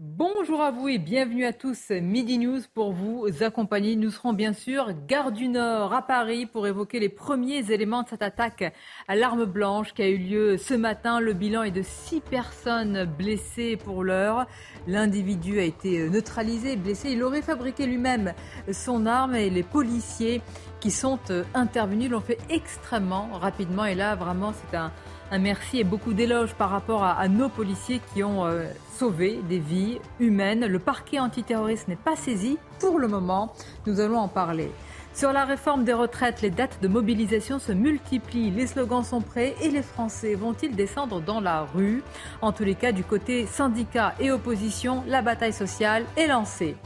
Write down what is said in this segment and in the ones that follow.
Bonjour à vous et bienvenue à tous. Midi News pour vous accompagner. Nous serons bien sûr Gare du Nord à Paris pour évoquer les premiers éléments de cette attaque à l'arme blanche qui a eu lieu ce matin. Le bilan est de six personnes blessées pour l'heure. L'individu a été neutralisé, blessé. Il aurait fabriqué lui-même son arme et les policiers qui sont intervenus l'ont fait extrêmement rapidement. Et là, vraiment, c'est un, un merci et beaucoup d'éloges par rapport à, nos policiers qui ont euh, sauvé des vies humaines. Le parquet antiterroriste n'est pas saisi pour le moment. Nous allons en parler. Sur la réforme des retraites, les dates de mobilisation se multiplient, les slogans sont prêts et les Français vont-ils descendre dans la rue? En tous les cas, du côté syndicats et opposition, la bataille sociale est lancée.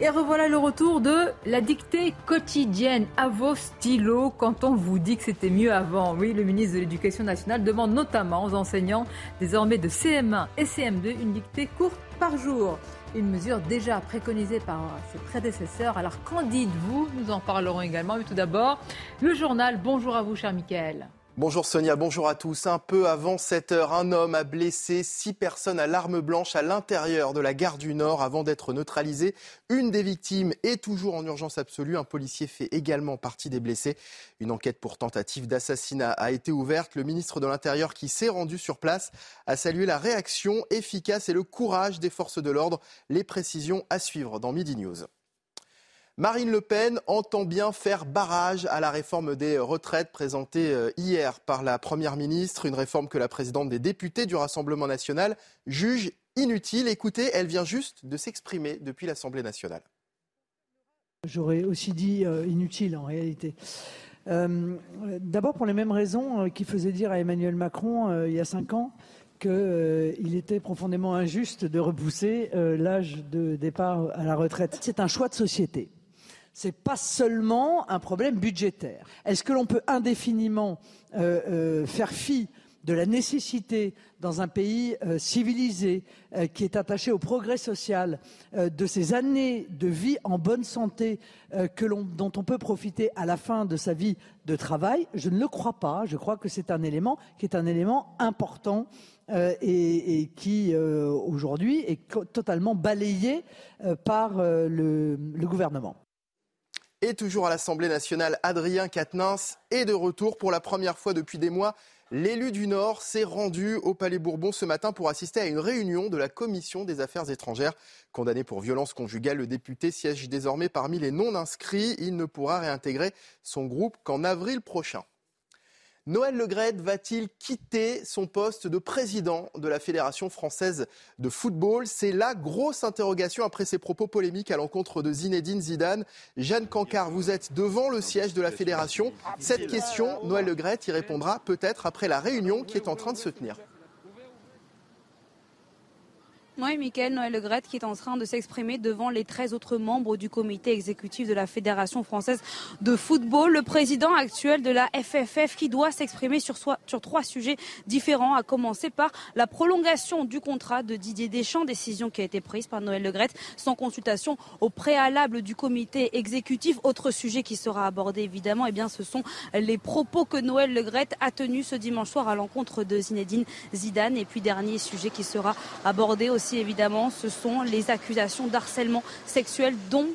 Et revoilà le retour de la dictée quotidienne à vos stylos quand on vous dit que c'était mieux avant. Oui, le ministre de l'Éducation nationale demande notamment aux enseignants désormais de CM1 et CM2 une dictée courte par jour. Une mesure déjà préconisée par ses prédécesseurs. Alors qu'en dites-vous? Nous en parlerons également. Mais tout d'abord, le journal. Bonjour à vous, cher Michael. Bonjour Sonia, bonjour à tous. Un peu avant 7 heures, un homme a blessé six personnes à l'arme blanche à l'intérieur de la gare du Nord avant d'être neutralisé. Une des victimes est toujours en urgence absolue. Un policier fait également partie des blessés. Une enquête pour tentative d'assassinat a été ouverte. Le ministre de l'Intérieur qui s'est rendu sur place a salué la réaction efficace et le courage des forces de l'ordre. Les précisions à suivre dans Midi News. Marine Le Pen entend bien faire barrage à la réforme des retraites présentée hier par la Première ministre, une réforme que la présidente des députés du Rassemblement national juge inutile. Écoutez, elle vient juste de s'exprimer depuis l'Assemblée nationale. J'aurais aussi dit euh, inutile en réalité. Euh, D'abord pour les mêmes raisons euh, qui faisaient dire à Emmanuel Macron euh, il y a cinq ans qu'il euh, était profondément injuste de repousser euh, l'âge de départ à la retraite. C'est un choix de société. C'est pas seulement un problème budgétaire. Est-ce que l'on peut indéfiniment euh, euh, faire fi de la nécessité dans un pays euh, civilisé euh, qui est attaché au progrès social euh, de ces années de vie en bonne santé que l'on, dont on peut profiter à la fin de sa vie de travail? Je ne le crois pas. Je crois que c'est un élément qui est un élément important et, et, qui aujourd'hui est totalement balayé par le, le gouvernement. Et toujours à l'Assemblée nationale, Adrien Quatennens est de retour pour la première fois depuis des mois. L'élu du Nord s'est rendu au Palais Bourbon ce matin pour assister à une réunion de la Commission des affaires étrangères. Condamné pour violence conjugale, le député siège désormais parmi les non-inscrits. Il ne pourra réintégrer son groupe qu'en avril prochain. Noël Legrette va-t-il quitter son poste de président de la Fédération française de football? C'est la grosse interrogation après ses propos polémiques à l'encontre de Zinedine Zidane. Jeanne Cancard, vous êtes devant le siège de la Fédération. Cette question, Noël Legrette y répondra peut-être après la réunion qui est en train de se tenir. Oui, Mickaël Noël Legrette qui est en train de s'exprimer devant les 13 autres membres du comité exécutif de la Fédération française de football. Le président actuel de la FFF qui doit s'exprimer sur, sur trois sujets différents, à commencer par la prolongation du contrat de Didier Deschamps, décision qui a été prise par Noël Legrette sans consultation au préalable du comité exécutif. Autre sujet qui sera abordé évidemment, eh bien, ce sont les propos que Noël Legrette a tenus ce dimanche soir à l'encontre de Zinedine Zidane. Et puis dernier sujet qui sera abordé aussi aussi évidemment, ce sont les accusations d'harcèlement sexuel dont,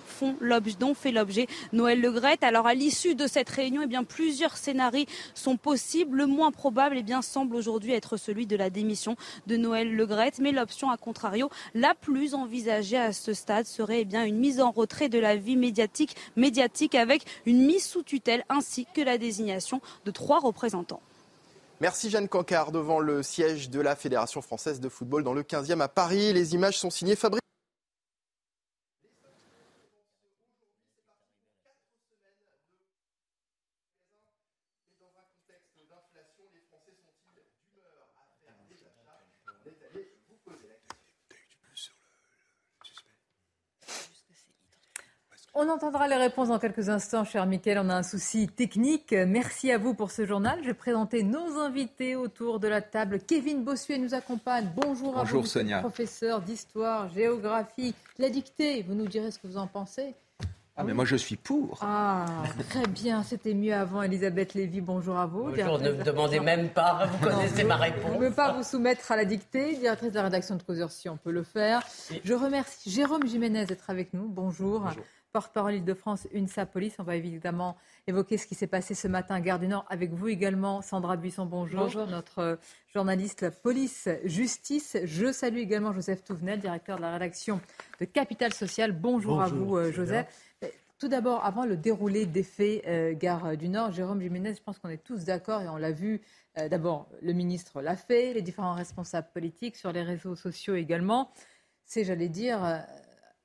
fait l'objet Noël Legrette. Alors à l'issue de cette réunion, eh plusieurs scénarios sont possibles. Le moins probable eh bien, semble aujourd'hui être celui de la démission de Noël Legrette. Mais l'option, à contrario, la plus envisagée à ce stade serait eh une mise en retrait de la vie médiatique, médiatique avec une mise sous tutelle ainsi que la désignation de trois représentants. Merci Jeanne Cancard devant le siège de la Fédération française de football dans le 15e à Paris. Les images sont signées Fabrice. On entendra les réponses dans quelques instants, cher Mickaël. On a un souci technique. Merci à vous pour ce journal. Je vais présenter nos invités autour de la table. Kevin Bossuet nous accompagne. Bonjour, à vous, Sonia. professeur d'histoire, géographie, la dictée. Vous nous direz ce que vous en pensez. Ah, mais moi je suis pour. Ah, très bien, c'était mieux avant. Elisabeth Lévy, bonjour à vous. Bonjour, ne me demandez même pas, vous connaissez ma réponse. Je ne peux pas vous soumettre à la dictée, directrice de la rédaction de Causeur, si on peut le faire. Je remercie Jérôme Jiménez d'être avec nous. Bonjour. Porte-parole Île-de-France, UNSA Police. On va évidemment évoquer ce qui s'est passé ce matin à Gare du Nord avec vous également, Sandra Buisson. Bonjour. Bonjour. Notre euh, journaliste police-justice. Je salue également Joseph Touvenel, directeur de la rédaction de Capital Social. Bonjour, à vous, euh, Joseph. Tout d'abord, avant le déroulé des faits euh, Gare du Nord, Jérôme Jiménez, je pense qu'on est tous d'accord et on l'a vu. euh, D'abord, le ministre l'a fait, les différents responsables politiques sur les réseaux sociaux également. C'est, j'allais dire, euh,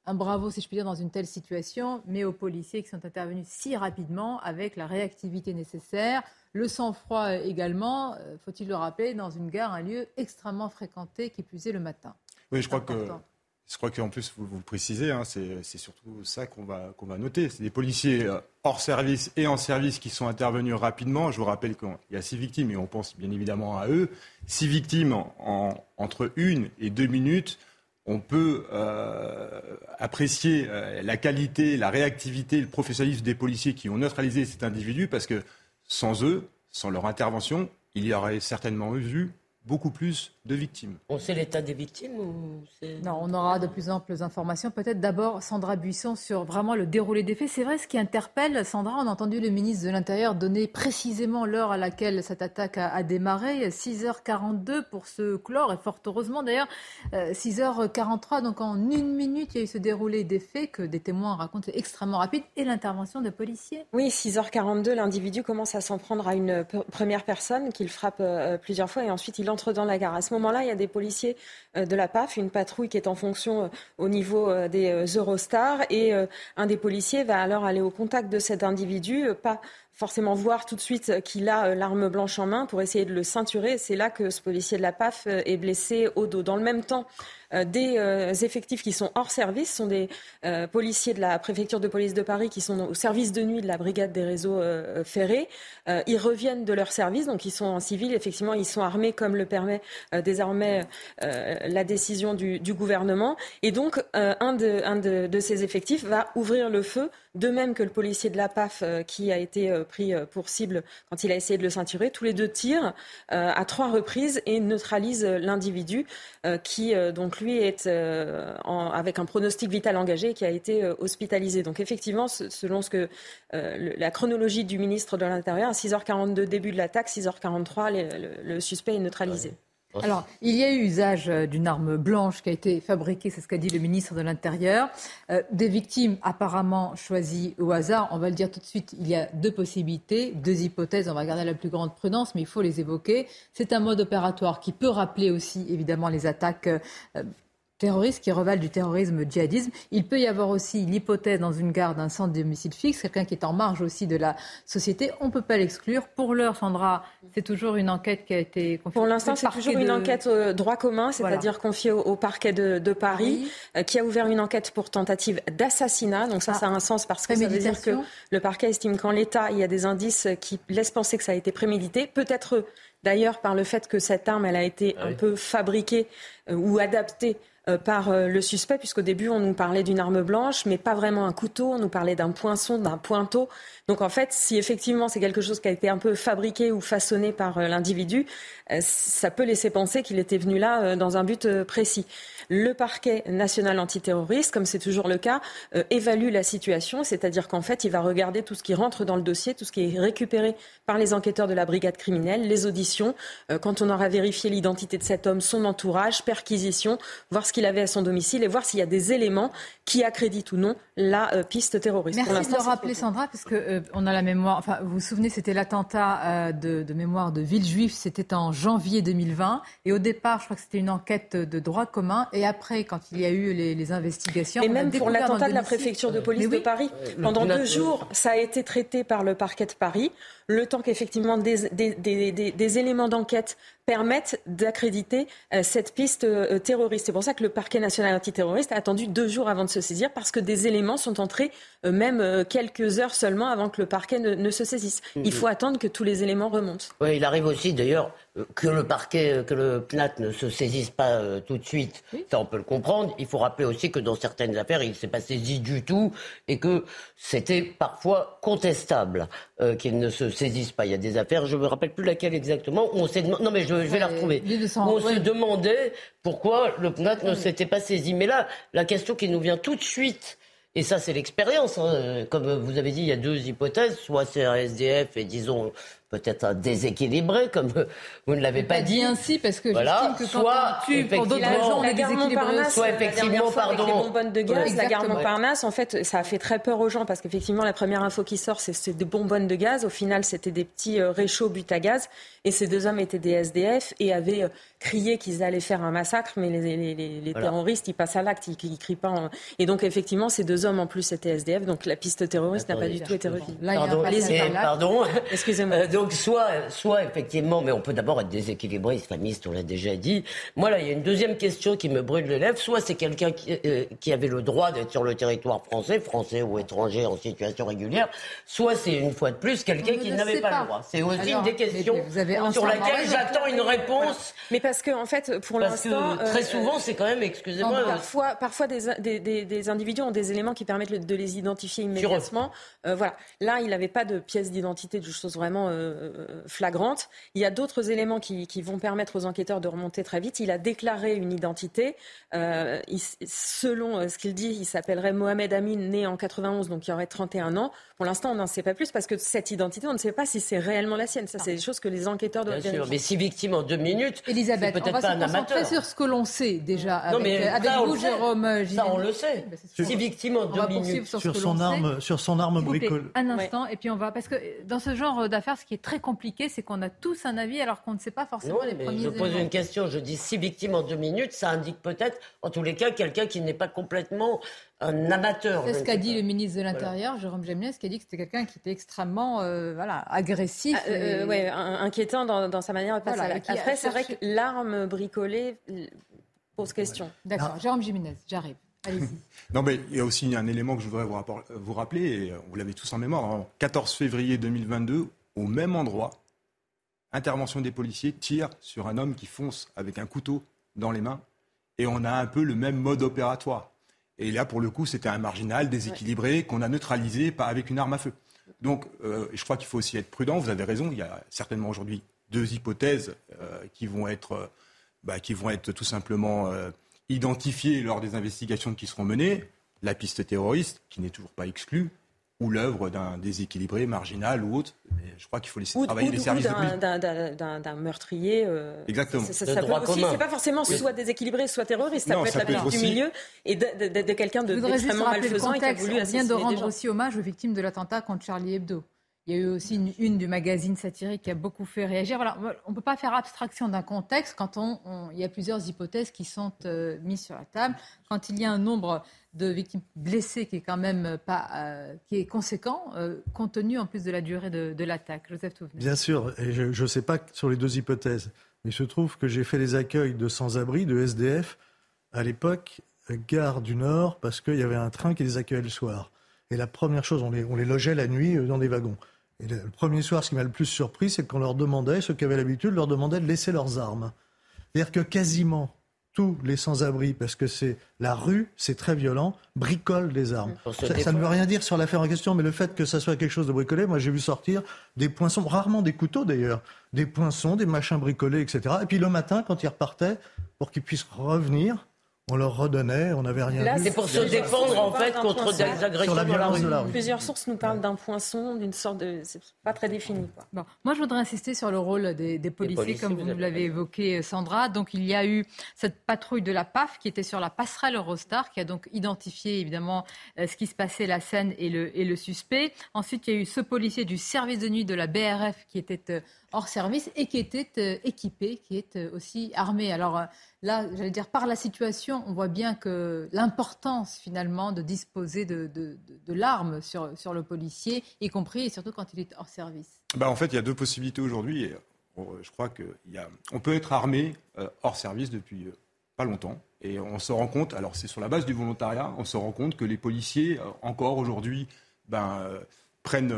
un bravo, si je puis dire, dans une telle situation, mais aux policiers qui sont intervenus si rapidement avec la réactivité nécessaire, le sang-froid également, euh, faut-il le rappeler, dans une gare, un lieu extrêmement fréquenté qui est le matin. Oui, je crois que. important. Je crois qu'en plus, vous, vous le précisez, hein, c'est surtout ça qu'on va, qu'on va noter. C'est des policiers euh, hors service et en service qui sont intervenus rapidement. Je vous rappelle qu'il y a six victimes et on pense bien évidemment à eux. Six victimes en, en- entre une et deux minutes. On peut euh, apprécier euh, la qualité, la réactivité, le professionnalisme des policiers qui ont neutralisé cet individu parce que sans eux, sans leur intervention, il y aurait certainement eu beaucoup plus de victimes. On sait l'état des victimes ou c'est... Non, on aura de plus amples informations. Peut-être d'abord Sandra Buisson sur vraiment le déroulé des faits. C'est vrai, ce qui interpelle, Sandra, on a entendu le ministre de l'Intérieur donner précisément l'heure à laquelle cette attaque a, a démarré, 6h42 pour se clore, et fort heureusement d'ailleurs, euh, 6h43, donc en une minute, il y a eu ce déroulé des faits que des témoins racontent, extrêmement rapide, et l'intervention de policiers. Oui, 6h42, l'individu commence à s'en prendre à une première personne qu'il frappe euh, plusieurs fois et ensuite il entre dans la gare. À ce moment-là, il y a des policiers euh, de la PAF, une patrouille qui est en fonction euh, au niveau euh, des Eurostars et un des policiers va alors aller au contact de cet individu, pas forcément voir tout de suite qu'il a l'arme blanche en main pour essayer de le ceinturer. C'est là que ce policier de la PAF est blessé au dos. Dans le même temps, des euh, effectifs qui sont hors service sont des euh, policiers de la préfecture de police de Paris qui sont au service de nuit de la brigade des réseaux euh, ferrés. Euh, ils reviennent de leur service, donc ils sont en civil. Effectivement, ils sont armés comme le permet euh, désormais euh, la décision du, gouvernement. Et donc, euh, un, de, de, ces effectifs va ouvrir le feu, de même que le policier de la PAF euh, qui a été euh, pris euh, pour cible quand il a essayé de le ceinturer. Tous les deux tirent euh, à trois reprises et neutralisent euh, l'individu euh, qui, euh, lui, est euh, avec un pronostic vital engagé qui a été euh, hospitalisé. Donc effectivement, selon ce que euh, la chronologie du ministre de l'Intérieur, à 6h42 début de l'attaque, 6h43 le, le- le suspect est neutralisé. Alors, il y a eu usage euh, d'une arme blanche qui a été fabriquée, c'est ce qu'a dit le ministre de l'Intérieur. Euh, des victimes apparemment choisies au hasard. On va le dire tout de suite, il y a deux possibilités, deux hypothèses. On va garder la plus grande prudence, mais il faut les évoquer. C'est un mode opératoire qui peut rappeler aussi, évidemment, les attaques. euh, terroristes qui revalent du terrorisme djihadisme. Il peut y avoir aussi l'hypothèse dans une gare d'un centre de domicile fixe, quelqu'un qui est en marge aussi de la société. On ne peut pas l'exclure. Pour l'heure, Sandra, c'est toujours une enquête qui a été confiée. Pour l'instant, c'est toujours une enquête euh, droit commun, Voilà. c'est-à-dire confiée au, au parquet de, de Paris, euh, qui a ouvert une enquête pour tentative d'assassinat. Donc ça, Ah. ça a un sens parce que ça veut dire que le parquet estime qu'en l'état, il y a des indices qui laissent penser que ça a été prémédité. Peut-être d'ailleurs par le fait que cette arme, elle a été un peu fabriquée euh, ou adaptée par euh, le suspect, puisqu'au début, on nous parlait d'une arme blanche, mais pas vraiment un couteau, on nous parlait d'un poinçon, d'un pointeau. Donc en fait, si effectivement c'est quelque chose qui a été un peu fabriqué ou façonné par euh, l'individu, euh, ça peut laisser penser qu'il était venu là euh, dans un but euh, précis. Le parquet national antiterroriste, comme c'est toujours le cas, euh, évalue la situation, c'est-à-dire qu'en fait, il va regarder tout ce qui rentre dans le dossier, tout ce qui est récupéré par les enquêteurs de la brigade criminelle, les auditions, euh, quand on aura vérifié l'identité de cet homme, son entourage, perquisition, voir ce qu'il avait à son domicile et voir s'il y a des éléments qui accréditent ou non la euh, piste terroriste. Pour Merci de le rappeler. Sandra, parce que on a la mémoire. Enfin, vous vous souvenez, c'était l'attentat de, de mémoire de Villejuif. C'était en janvier 2020. Et au départ, je crois que c'était une enquête de droit commun. Et après, quand il y a eu les, les investigations, Et on a même pour l'attentat de la préfecture de police de. Paris, pendant deux jours, ça a été traité par le parquet de Paris, le temps qu'effectivement des, des, des, des- des éléments d'enquête permettent d'accréditer euh, cette piste euh, terroriste. C'est pour ça que le parquet national antiterroriste a attendu deux jours avant de se saisir parce que des éléments sont entrés euh, même quelques heures seulement avant que le parquet ne, se saisisse. Il faut attendre que tous les éléments remontent. Oui, il arrive aussi d'ailleurs que le parquet, que le PNAT ne se saisisse pas tout de suite. Ça, on peut le comprendre. Il faut rappeler aussi que dans certaines affaires, il ne s'est pas saisi du tout et que c'était parfois contestable qu'il ne se saisisse pas. Il y a des affaires, je ne me rappelle plus laquelle exactement, où on s'est non mais je, vais la retrouver. on se demandait pourquoi le PNAT ne s'était pas saisi. Mais là, la question qui nous vient tout de suite, et ça c'est l'expérience, hein, comme vous avez dit, il y a deux hypothèses, soit c'est un SDF et disons peut-être déséquilibré, comme vous ne l'avez pas, dit. ainsi, parce que voilà. que soit tu pour d'autres raisons, la gare Montparnasse, soit effectivement, pardon, avec les bonbonnes de gaz, la gare Montparnasse, en fait, ça a fait très peur aux gens, parce qu'effectivement, la première info qui sort, c'est des bonbonnes de gaz. Au final, c'était des petits euh, réchauds but à gaz. Et ces deux hommes étaient des SDF et avaient euh, crié qu'ils allaient faire un massacre, mais les, les, les, terroristes, ils passent à l'acte, ils, ne crient pas. Et donc, effectivement, ces deux hommes, en plus, étaient SDF, donc la piste terroriste n'a pas du tout été retenue. Pardon, pardon. excusez-moi. Euh, donc soit, soit effectivement, mais on peut d'abord être déséquilibré, islamiste, on l'a déjà dit. Moi là, il y a une deuxième question qui me brûle les lèvres. Soit c'est quelqu'un qui, euh, qui, avait le droit d'être sur le territoire français, français ou étranger en situation régulière, soit c'est une fois de plus quelqu'un qui n'avait pas, le droit. C'est aussi une des questions sur laquelle j'attends une réponse. Mais parce que en fait, pour l'instant, très euh, souvent, c'est quand même, excusez-moi, parfois, parfois des, des, des, individus ont des éléments qui permettent de les identifier immédiatement. voilà. Là, il n'avait pas de pièce d'identité, de choses vraiment euh, flagrante. Il y a d'autres éléments qui, vont permettre aux enquêteurs de remonter très vite. Il a déclaré une identité. Euh, selon euh, ce qu'il dit, il s'appellerait Mohamed Amin, né en 91, donc il aurait 31 ans. Pour l'instant, on n'en sait pas plus parce que cette identité, on ne sait pas si c'est réellement la sienne. Ça, c'est des choses que les enquêteurs doivent Bien sûr, mais si victime en deux minutes, Elisabeth, peut-être pas un amateur. sur ce que l'on sait déjà avec, non, mais avec vous, Jérôme. Ça, on le sait. si victime en deux minutes. Sur, son arme, sur son arme bricolée. Un instant, et puis on va parce que dans ce genre d'affaires, ce qui est très compliqué, c'est qu'on a tous un avis alors qu'on ne sait pas forcément les premiers Je pose une question, je dis six victimes en deux minutes, ça indique peut-être, en tous les cas, quelqu'un qui n'est pas complètement un amateur. C'est ce qu'a dit le ministre de l'Intérieur, Jérôme Gemnès, qui a dit que c'était quelqu'un qui était extrêmement euh, voilà, agressif. Ah, euh, euh, ouais, inquiétant dans, sa manière de passer à Après, c'est vrai que l'arme bricolée pose question. D'accord, Jérôme Jiménez, j'arrive. non, mais il y a aussi un élément que je voudrais vous, vous rappeler, et vous l'avez tous en mémoire. 14 février 2022, au même endroit, intervention des policiers, tire sur un homme qui fonce avec un couteau dans les mains. Et on a un peu le même mode opératoire. Et là, pour le coup, c'était un marginal déséquilibré qu'on a neutralisé avec une arme à feu. Donc, euh, je crois qu'il faut aussi être prudent. Vous avez raison. Il y a certainement aujourd'hui deux hypothèses euh, qui vont être, euh, bah, qui vont être tout simplement identifiées lors des investigations qui seront menées. La piste terroriste, qui n'est toujours pas exclue, ou l'œuvre d'un déséquilibré, marginal ou autre. Mais je crois qu'il faut laisser travailler les services de d'un meurtrier. Euh, Exactement. Ça, ça, C'est pas forcément soit déséquilibré, soit terroriste. Ça peut être la police du milieu et de, quelqu'un d'extrêmement malfaisant et qui a voulu On vient de rendre aussi hommage aux victimes de l'attentat contre Charlie Hebdo. Il y a eu aussi une une du magazine satirique qui a beaucoup fait réagir. Voilà, on ne peut pas faire abstraction d'un contexte quand on, il y a plusieurs hypothèses qui sont euh, mises sur la table. Quand il y a un nombre de victimes blessées qui est quand même pas, euh, qui est conséquent, euh, compte tenu en plus de la durée de, l'attaque. Joseph Touvenel. Bien sûr, et je ne sais pas sur les deux hypothèses, mais il se trouve que j'ai fait les accueils de sans-abri, de SDF, à l'époque, gare du Nord, parce qu'il y avait un train qui les accueillait le soir. Et la première chose, on les, on les logeait la nuit dans des wagons. Et le, premier soir, ce qui m'a le plus surpris, c'est qu'on leur demandait, ceux qui avaient l'habitude, leur demandait de laisser leurs armes. C'est-à-dire que quasiment tous les sans-abri, parce que c'est la rue, c'est très violent, bricolent des armes. Ça, ne veut rien dire sur l'affaire en question, mais le fait que ça soit quelque chose de bricolé, moi j'ai vu sortir des poinçons, rarement des couteaux d'ailleurs, des poinçons, des machins bricolés, etc. Et puis le matin, quand ils repartaient, pour qu'ils puissent revenir, on leur redonnait, on n'avait rien vu. C'est pour se défendre en fait contre des agressions la violence de la rue. Plusieurs sources nous parlent d'un poinçon, d'une sorte de, c'est pas très défini. Bon, moi je voudrais insister sur le rôle des, policiers, comme vous, l'avez évoqué, Sandra. Donc il y a eu cette patrouille de la PAF qui était sur la passerelle Eurostar, qui a donc identifié évidemment euh, ce qui se passait, la scène et le, et le suspect. Ensuite il y a eu ce policier du service de nuit de la BRF qui était euh, hors service et qui était euh, équipé, qui est aussi armé. Alors là, j'allais dire, par la situation, on voit bien que l'importance finalement de disposer de, l'arme sur, le policier, y compris et surtout quand il est hors service. Bah, en fait, il y a deux possibilités aujourd'hui. Je crois qu'on peut être armé euh, hors service depuis euh, pas longtemps. Et on se rend compte, alors c'est sur la base du volontariat, on se rend compte que les policiers, encore aujourd'hui, ben, prennent,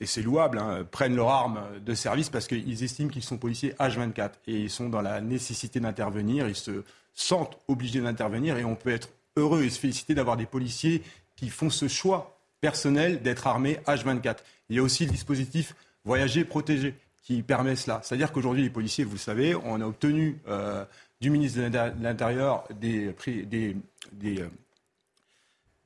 et c'est louable, hein, prennent leur arme de service parce qu'ils estiment qu'ils sont policiers H24 et ils sont dans la nécessité d'intervenir, ils se sentent obligés d'intervenir et on peut être heureux et se féliciter d'avoir des policiers qui font ce choix personnel d'être armés H24. Il y a aussi le dispositif voyager protégé qui permet cela. C'est-à-dire qu'aujourd'hui, les policiers, vous le savez, on a obtenu euh, du ministre de l'Intérieur des, des, des, euh,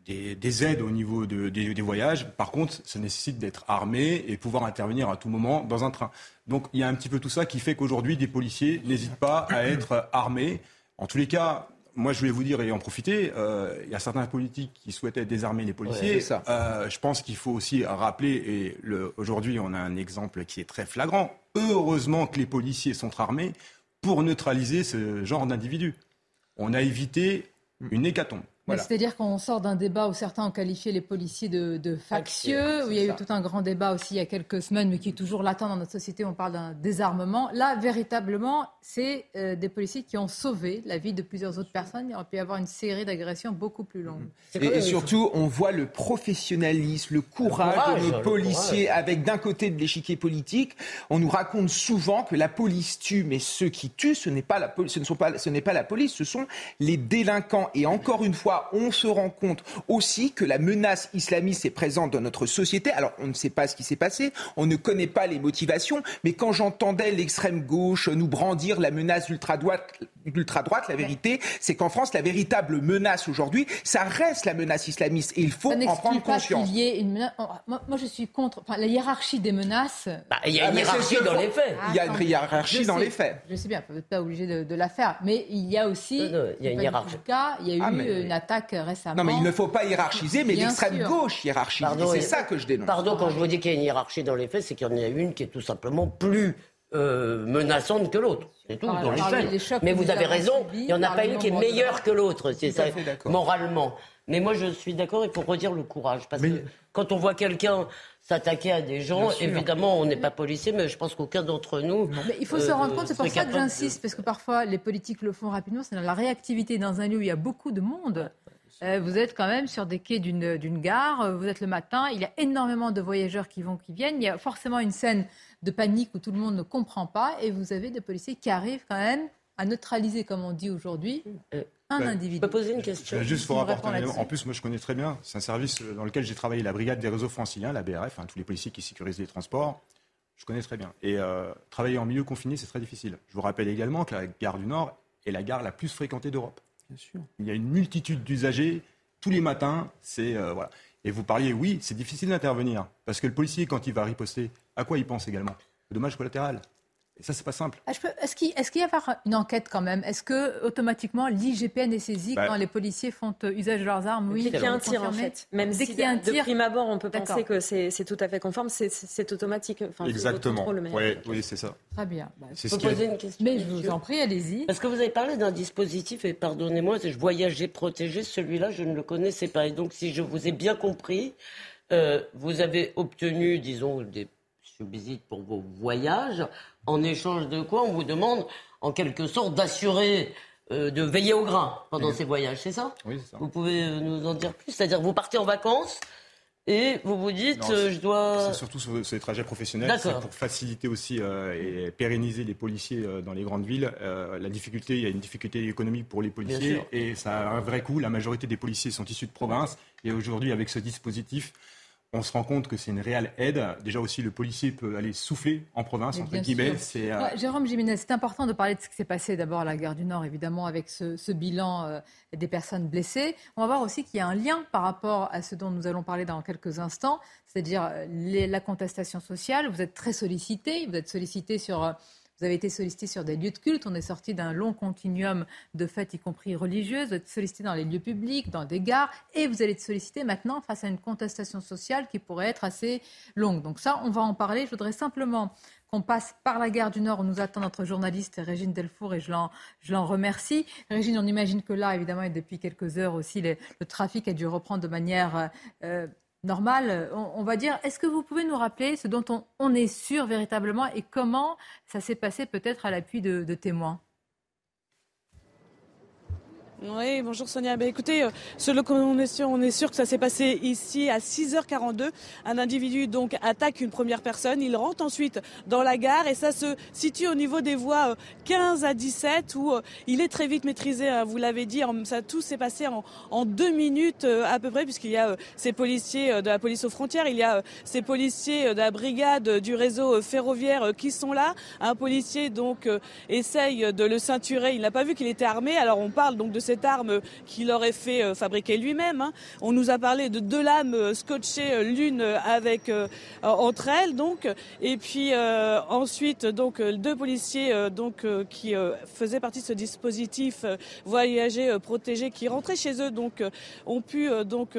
des, des, aides au niveau de, des, voyages. Par contre, ça nécessite d'être armé et pouvoir intervenir à tout moment dans un train. Donc il y a un petit peu tout ça qui fait qu'aujourd'hui, des policiers n'hésitent pas à être armés. En tous les cas, moi, je voulais vous dire et en profiter, euh, il y a certains politiques qui souhaitaient désarmer les policiers. Euh, je pense qu'il faut aussi rappeler, et aujourd'hui, on a un exemple qui est très flagrant. Heureusement que les policiers sont armés pour neutraliser ce genre d'individus. On a évité une hécatombe. C'est-à-dire qu'on sort d'un débat où certains ont qualifié les policiers de, factieux, où il y a eu tout un grand débat aussi il y a quelques semaines, mais qui est toujours latent dans notre société, on parle d'un désarmement. Là, véritablement, c'est euh, des policiers qui ont sauvé la vie de plusieurs autres personnes. Il aurait pu y avoir une série d'agressions beaucoup plus longues. Et, surtout, on voit le professionnalisme, le courage, de nos policiers, avec d'un côté de l'échiquier politique, on nous raconte souvent que la police tue, mais ceux qui tuent, ce n'est pas la, ce ne sont pas, ce n'est pas la police, ce sont les délinquants. Et encore une fois, on se rend compte aussi que la menace islamiste est présente dans notre société. Alors, on ne sait pas ce qui s'est passé, on ne connaît pas les motivations, mais quand j'entendais l'extrême gauche nous brandir la menace ultra-droite, ultra-droite la vérité, c'est qu'en France, la véritable menace aujourd'hui, ça reste la menace islamiste et il faut en prendre conscience. une oh, moi, je suis contre la hiérarchie des menaces. Bah, il y a une ah, hiérarchie dans les faits. il y a une hiérarchie dans les faits. Je sais bien, vous n'êtes pas obligé de, la faire, mais il y a aussi. il y a une hiérarchie. Cas, il y a ah, eu une attaque récemment. Non, mais il ne faut pas hiérarchiser, mais l'extrême gauche hiérarchise. C'est ça que je dénonce. Pardon, quand je vous dis qu'il y a une hiérarchie dans les faits, c'est qu'il y en a une qui est tout simplement plus euh, menaçante que l'autre. C'est tout, dans les faits. Mais vous avez raison, il n'y en a pas une qui est meilleure que l'autre, c'est ça, moralement. Mais moi, je suis d'accord, il faut redire le courage. Parce que quand on voit quelqu'un s'attaquer à des gens, évidemment, on n'est pas policier, mais je pense qu'aucun d'entre nous. Mais il faut se rendre compte, c'est pour ça que j'insiste, parce que parfois les politiques le font rapidement, c'est dans la réactivité dans un lieu où il y a beaucoup de monde. Euh, vous êtes quand même sur des quais d'une gare, euh, vous êtes le matin, il y a énormément de voyageurs qui vont, qui viennent, il y a forcément une scène de panique où tout le monde ne comprend pas, et vous avez des policiers qui arrivent quand même à neutraliser, comme on dit aujourd'hui, euh, un individu. Je peux poser une question. Juste pour rapporter En plus, moi, je connais très bien. C'est un service dans lequel j'ai travaillé, la brigade des réseaux franciliens, la BRF, hein, tous les policiers qui sécurisent les transports. Je connais très bien. Et travailler en milieu confiné, c'est très difficile. Je vous rappelle également que la gare du Nord est la gare la plus fréquentée d'Europe. Il y a une multitude d'usagers tous les matins. C'est euh, voilà. Et vous parliez, oui, c'est difficile d'intervenir parce que le policier, quand il va riposter, à quoi il pense également? Dommage collatéral. Et ça, c'est pas simple. Ah, est-ce qu'il y a une enquête quand même? Est-ce que automatiquement l'IGPN est saisi bah, quand les policiers font euh, usage de leurs armes? Oui. Dès qu'il y a un tir, en fait. Même Dès qu'il y a un tir, de prime abord, on peut penser que c'est tout à fait conforme. C'est automatique. Exactement. oui, c'est ça. Très bien. Bah, je peux poser une question. Mais je vous en prie, allez-y. Parce que vous avez parlé d'un dispositif et pardonnez-moi, je voyageais protégé. Celui-là, je ne le connaissais pas. Et donc, si je vous ai bien compris, euh, vous avez obtenu, disons, des subsides pour vos voyages en échange de quoi on vous demande en quelque sorte d'assurer euh, de veiller au grain pendant ces voyages, c'est ça? Oui, c'est ça. Vous pouvez euh, nous en dire plus? C'est-à-dire vous partez en vacances et vous vous dites, euh, je dois. C'est surtout sur, les trajets professionnels, c'est pour faciliter aussi et pérenniser les policiers dans les grandes villes. la difficulté, il y a une difficulté économique pour les policiers et ça a un vrai coût. La majorité des policiers sont issus de province et aujourd'hui, avec ce dispositif, on se rend compte que c'est une réelle aide. Déjà aussi, le policier peut aller souffler en province, entre guillemets. Euh, Jérôme Jiménez, c'est important de parler de ce qui s'est passé d'abord à la gare du Nord, évidemment, avec ce, bilan euh, des personnes blessées. On va voir aussi qu'il y a un lien par rapport à ce dont nous allons parler dans quelques instants, c'est-à-dire euh, la contestation sociale. Vous êtes très sollicité, vous êtes sollicité sur vous avez été sollicité sur des lieux de culte. On est sorti d'un long continuum de fêtes, y compris religieuses. Vous êtes sollicité dans les lieux publics, dans des gares. Et vous allez être sollicité maintenant face à une contestation sociale qui pourrait être assez longue. Donc ça, on va en parler. Je voudrais simplement qu'on passe par la gare du Nord où nous attend notre journaliste Régine Delfour et je l'en remercie. Régine, on imagine que là, évidemment, et depuis quelques heures aussi, le trafic a dû reprendre de manière euh, normal, on, va dire. Est-ce que vous pouvez nous rappeler ce dont on, est sûr véritablement et comment ça s'est passé peut-être à l'appui de, témoins? Oui, bonjour Sonia. Ben, écoutez, selon on est sûr, on est sûr que ça s'est passé ici à 6h42. Un individu donc attaque une première personne, il rentre ensuite dans la gare et ça se situe au niveau des voies 15 à 17 où il est très vite maîtrisé. Hein, vous l'avez dit, ça tout s'est passé en, deux minutes à peu près puisqu'il y a ces policiers de la police aux frontières, il y a ces policiers de la brigade du réseau ferroviaire qui sont là. Un policier donc essaye de le ceinturer. Il n'a pas vu qu'il était armé. Alors on parle donc de cette arme qu'il aurait fait euh, fabriquer lui-même. Hein. On nous a parlé de deux lames euh, scotchées euh, l'une avec entre elles donc et puis ensuite donc deux policiers donc qui faisaient partie de ce dispositif voyager protégé qui rentraient chez eux donc ont pu donc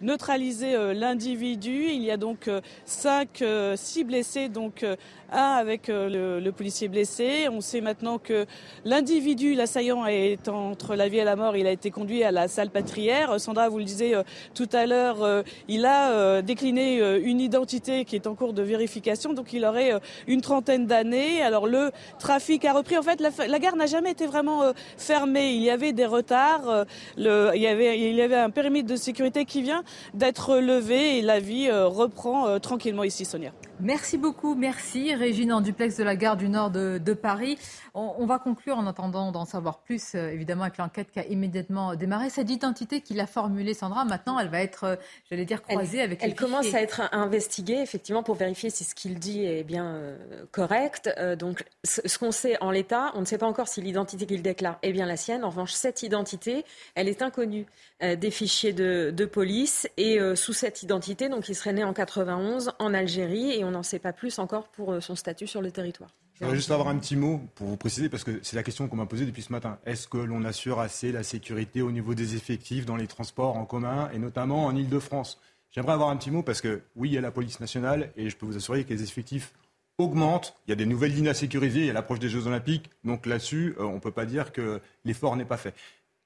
neutraliser l'individu. Il y a donc cinq six blessés donc un avec le, le policier blessé. On sait maintenant que l'individu l'assaillant est entre la vie et la Il a été conduit à la salle patriaire. Sandra, vous le disiez euh, tout à l'heure, euh, il a euh, décliné une identité qui est en cours de vérification. Donc il aurait une trentaine d'années. Alors le trafic a repris. En fait, la, gare n'a jamais été vraiment fermée. Il y avait des retards. Il, y avait, il y avait un périmètre de sécurité qui vient d'être levé et la vie reprend tranquillement ici, Sonia. Merci beaucoup, merci Régine en duplex de la gare du Nord de, Paris. On, va conclure en attendant d'en savoir plus, euh, évidemment, avec l'enquête qui a immédiatement démarré. Cette identité qu'il a formulée, Sandra, maintenant, elle va être, euh, j'allais dire, croisée elle, avec Elle commence à être investiguée, effectivement, pour vérifier si ce qu'il dit est bien euh, correct. donc, ce, qu'on sait en l'état, on ne sait pas encore si l'identité qu'il déclare est bien la sienne. En revanche, cette identité, elle est inconnue des fichiers de, de police. Et sous cette identité, donc, il serait né en 91 en Algérie et on n'en sait pas plus encore pour son statut sur le territoire. Je voudrais juste avoir un petit mot pour vous préciser, parce que c'est la question qu'on m'a posée depuis ce matin. Est-ce que l'on assure assez la sécurité au niveau des effectifs dans les transports en commun, et notamment en Ile-de-France J'aimerais avoir un petit mot, parce que oui, il y a la police nationale, et je peux vous assurer que les effectifs augmentent. Il y a des nouvelles lignes à sécuriser, il y a l'approche des Jeux Olympiques, donc là-dessus, euh, on ne peut pas dire que l'effort n'est pas fait.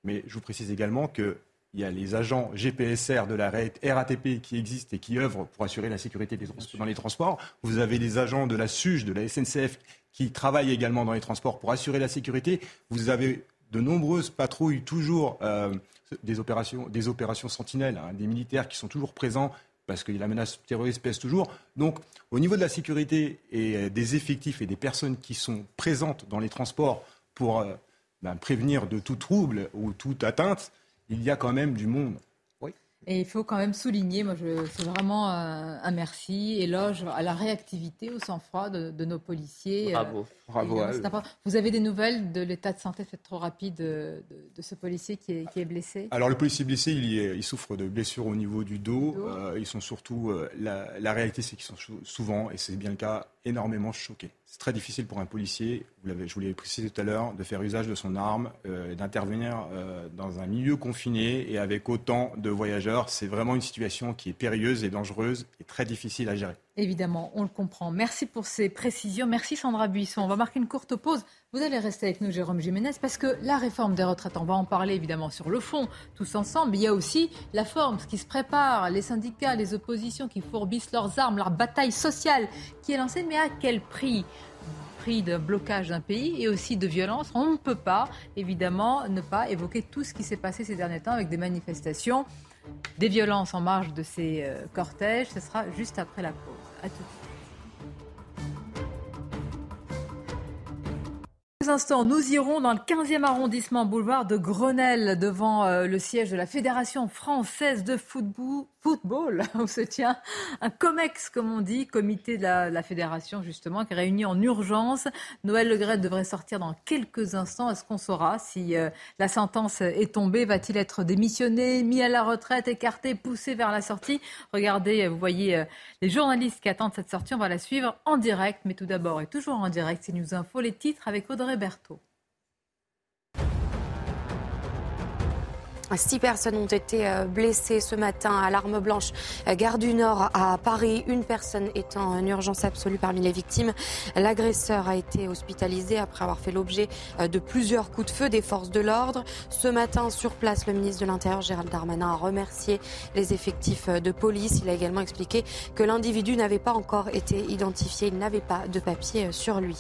Mais je vous précise également que il y a les agents GPSR de la RATP qui existent et qui œuvrent pour assurer la sécurité dans les transports. Vous avez les agents de la SUGE, de la SNCF qui travaillent également dans les transports pour assurer la sécurité. Vous avez de nombreuses patrouilles, toujours euh, des, opérations, des opérations sentinelles, hein, des militaires qui sont toujours présents parce que la menace terroriste pèse toujours. Donc, au niveau de la sécurité et euh, des effectifs et des personnes qui sont présentes dans les transports pour euh, ben, prévenir de tout trouble ou toute atteinte, il y a quand même du monde. Et il faut quand même souligner, moi, c'est vraiment un, un, merci, éloge à la réactivité, au sang-froid de, nos policiers. Euh, Bravo. Bravo à eux. Vous avez des nouvelles de l'état de santé fait trop rapide de, ce policier qui est, qui est, blessé? Alors, le policier blessé, il, il, souffre de blessures au niveau du dos. Euh, ils sont surtout. Euh, la, la, réalité, c'est qu'ils sont souvent, et c'est bien le cas, énormément choqués. C'est très difficile pour un policier, je vous l'avais précisé tout à l'heure, de faire usage de son arme, euh, d'intervenir euh, dans un milieu confiné et avec autant de voyageurs. C'est vraiment une situation qui est périlleuse et dangereuse et très difficile à gérer. Évidemment, on le comprend. Merci pour ces précisions. Merci Sandra Buisson. On va marquer une courte pause. Vous allez rester avec nous, Jérôme Jiménez, parce que la réforme des retraites, on va en parler évidemment sur le fond, tous ensemble. Il y a aussi la forme, ce qui se prépare, les syndicats, les oppositions qui fourbissent leurs armes, leur bataille sociale qui est lancée, mais à quel prix? Prix de blocage d'un pays et aussi de violence. On ne peut pas, évidemment, ne pas évoquer tout ce qui s'est passé ces derniers temps avec des manifestations, des violences en marge de ces euh, cortèges. Ce sera juste après la pause. À tout instants, nous irons dans le 15e arrondissement, boulevard de Grenelle, devant euh, le siège de la Fédération française de football, où se tient un COMEX, comme on dit, comité de la, fédération, justement, qui est réuni en urgence. Noël Legret devrait sortir dans quelques instants. Est-ce qu'on saura si euh, la sentence est tombée? Va-t-il être démissionné, mis à la retraite, écarté, poussé vers la sortie? Regardez, vous voyez euh, les journalistes qui attendent cette sortie. On va la suivre en direct. Mais tout d'abord, et toujours en direct, c'est News Info, les titres avec Audrey Berthaud. Six personnes ont été euh, blessées ce matin à l'arme blanche, euh, gare du Nord à Paris. Une personne étant en urgence absolue parmi les victimes. L'agresseur a été hospitalisé après avoir fait l'objet euh, de plusieurs coups de feu des forces de l'ordre. Ce matin, sur place, le ministre de l'Intérieur, Gérald Darmanin, a remercié les effectifs de police. Il a également expliqué que l'individu n'avait pas encore été identifié. Il n'avait pas de papier sur lui.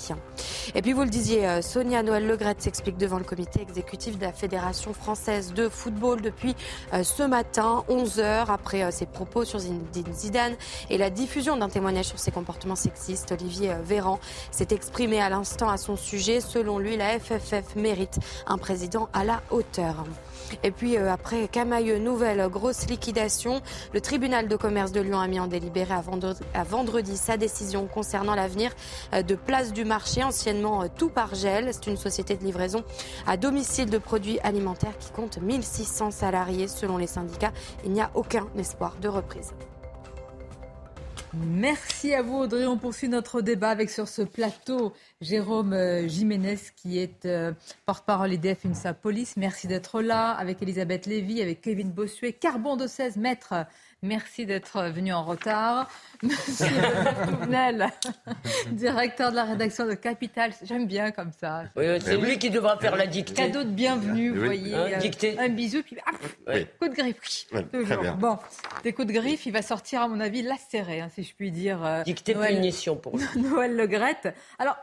Et puis, vous le disiez, Sonia Noël Legrette s'explique devant le comité exécutif de la Fédération française de football depuis euh, ce matin, 11h, après euh, ses propos sur Zidane et la diffusion d'un témoignage sur ses comportements sexistes. Olivier euh, Véran s'est exprimé à l'instant à son sujet. Selon lui, la FFF mérite un président à la hauteur. Et puis après Camailleux, nouvelle grosse liquidation. Le tribunal de commerce de Lyon a mis en délibéré à vendredi, sa décision concernant l'avenir de Place du Marché, anciennement Tout par Gel. C'est une société de livraison à domicile de produits alimentaires qui compte 1600 100 salariés. Selon les syndicats, il n'y a aucun espoir de reprise. Merci à vous Audrey. On poursuit notre débat avec sur ce plateau Jérôme euh, Jiménez qui est euh, porte-parole EDF UNSA Police. Merci d'être là avec Elisabeth Lévy, avec Kevin Bossuet, Carbon de 16 maître Merci d'être venu en retard. Monsieur Touvenel, directeur de la rédaction de Capital. J'aime bien comme ça. c'est lui qui devra faire la dictée. Cadeau de bienvenue, vous voyez. Hein, un bisou, puis coup de griffe. Bon, des coups de griffe, il va sortir, à mon avis, lacéré, hein, si je puis dire. Euh, dictée Noël, punition pour lui. Noël Legrette. Alors,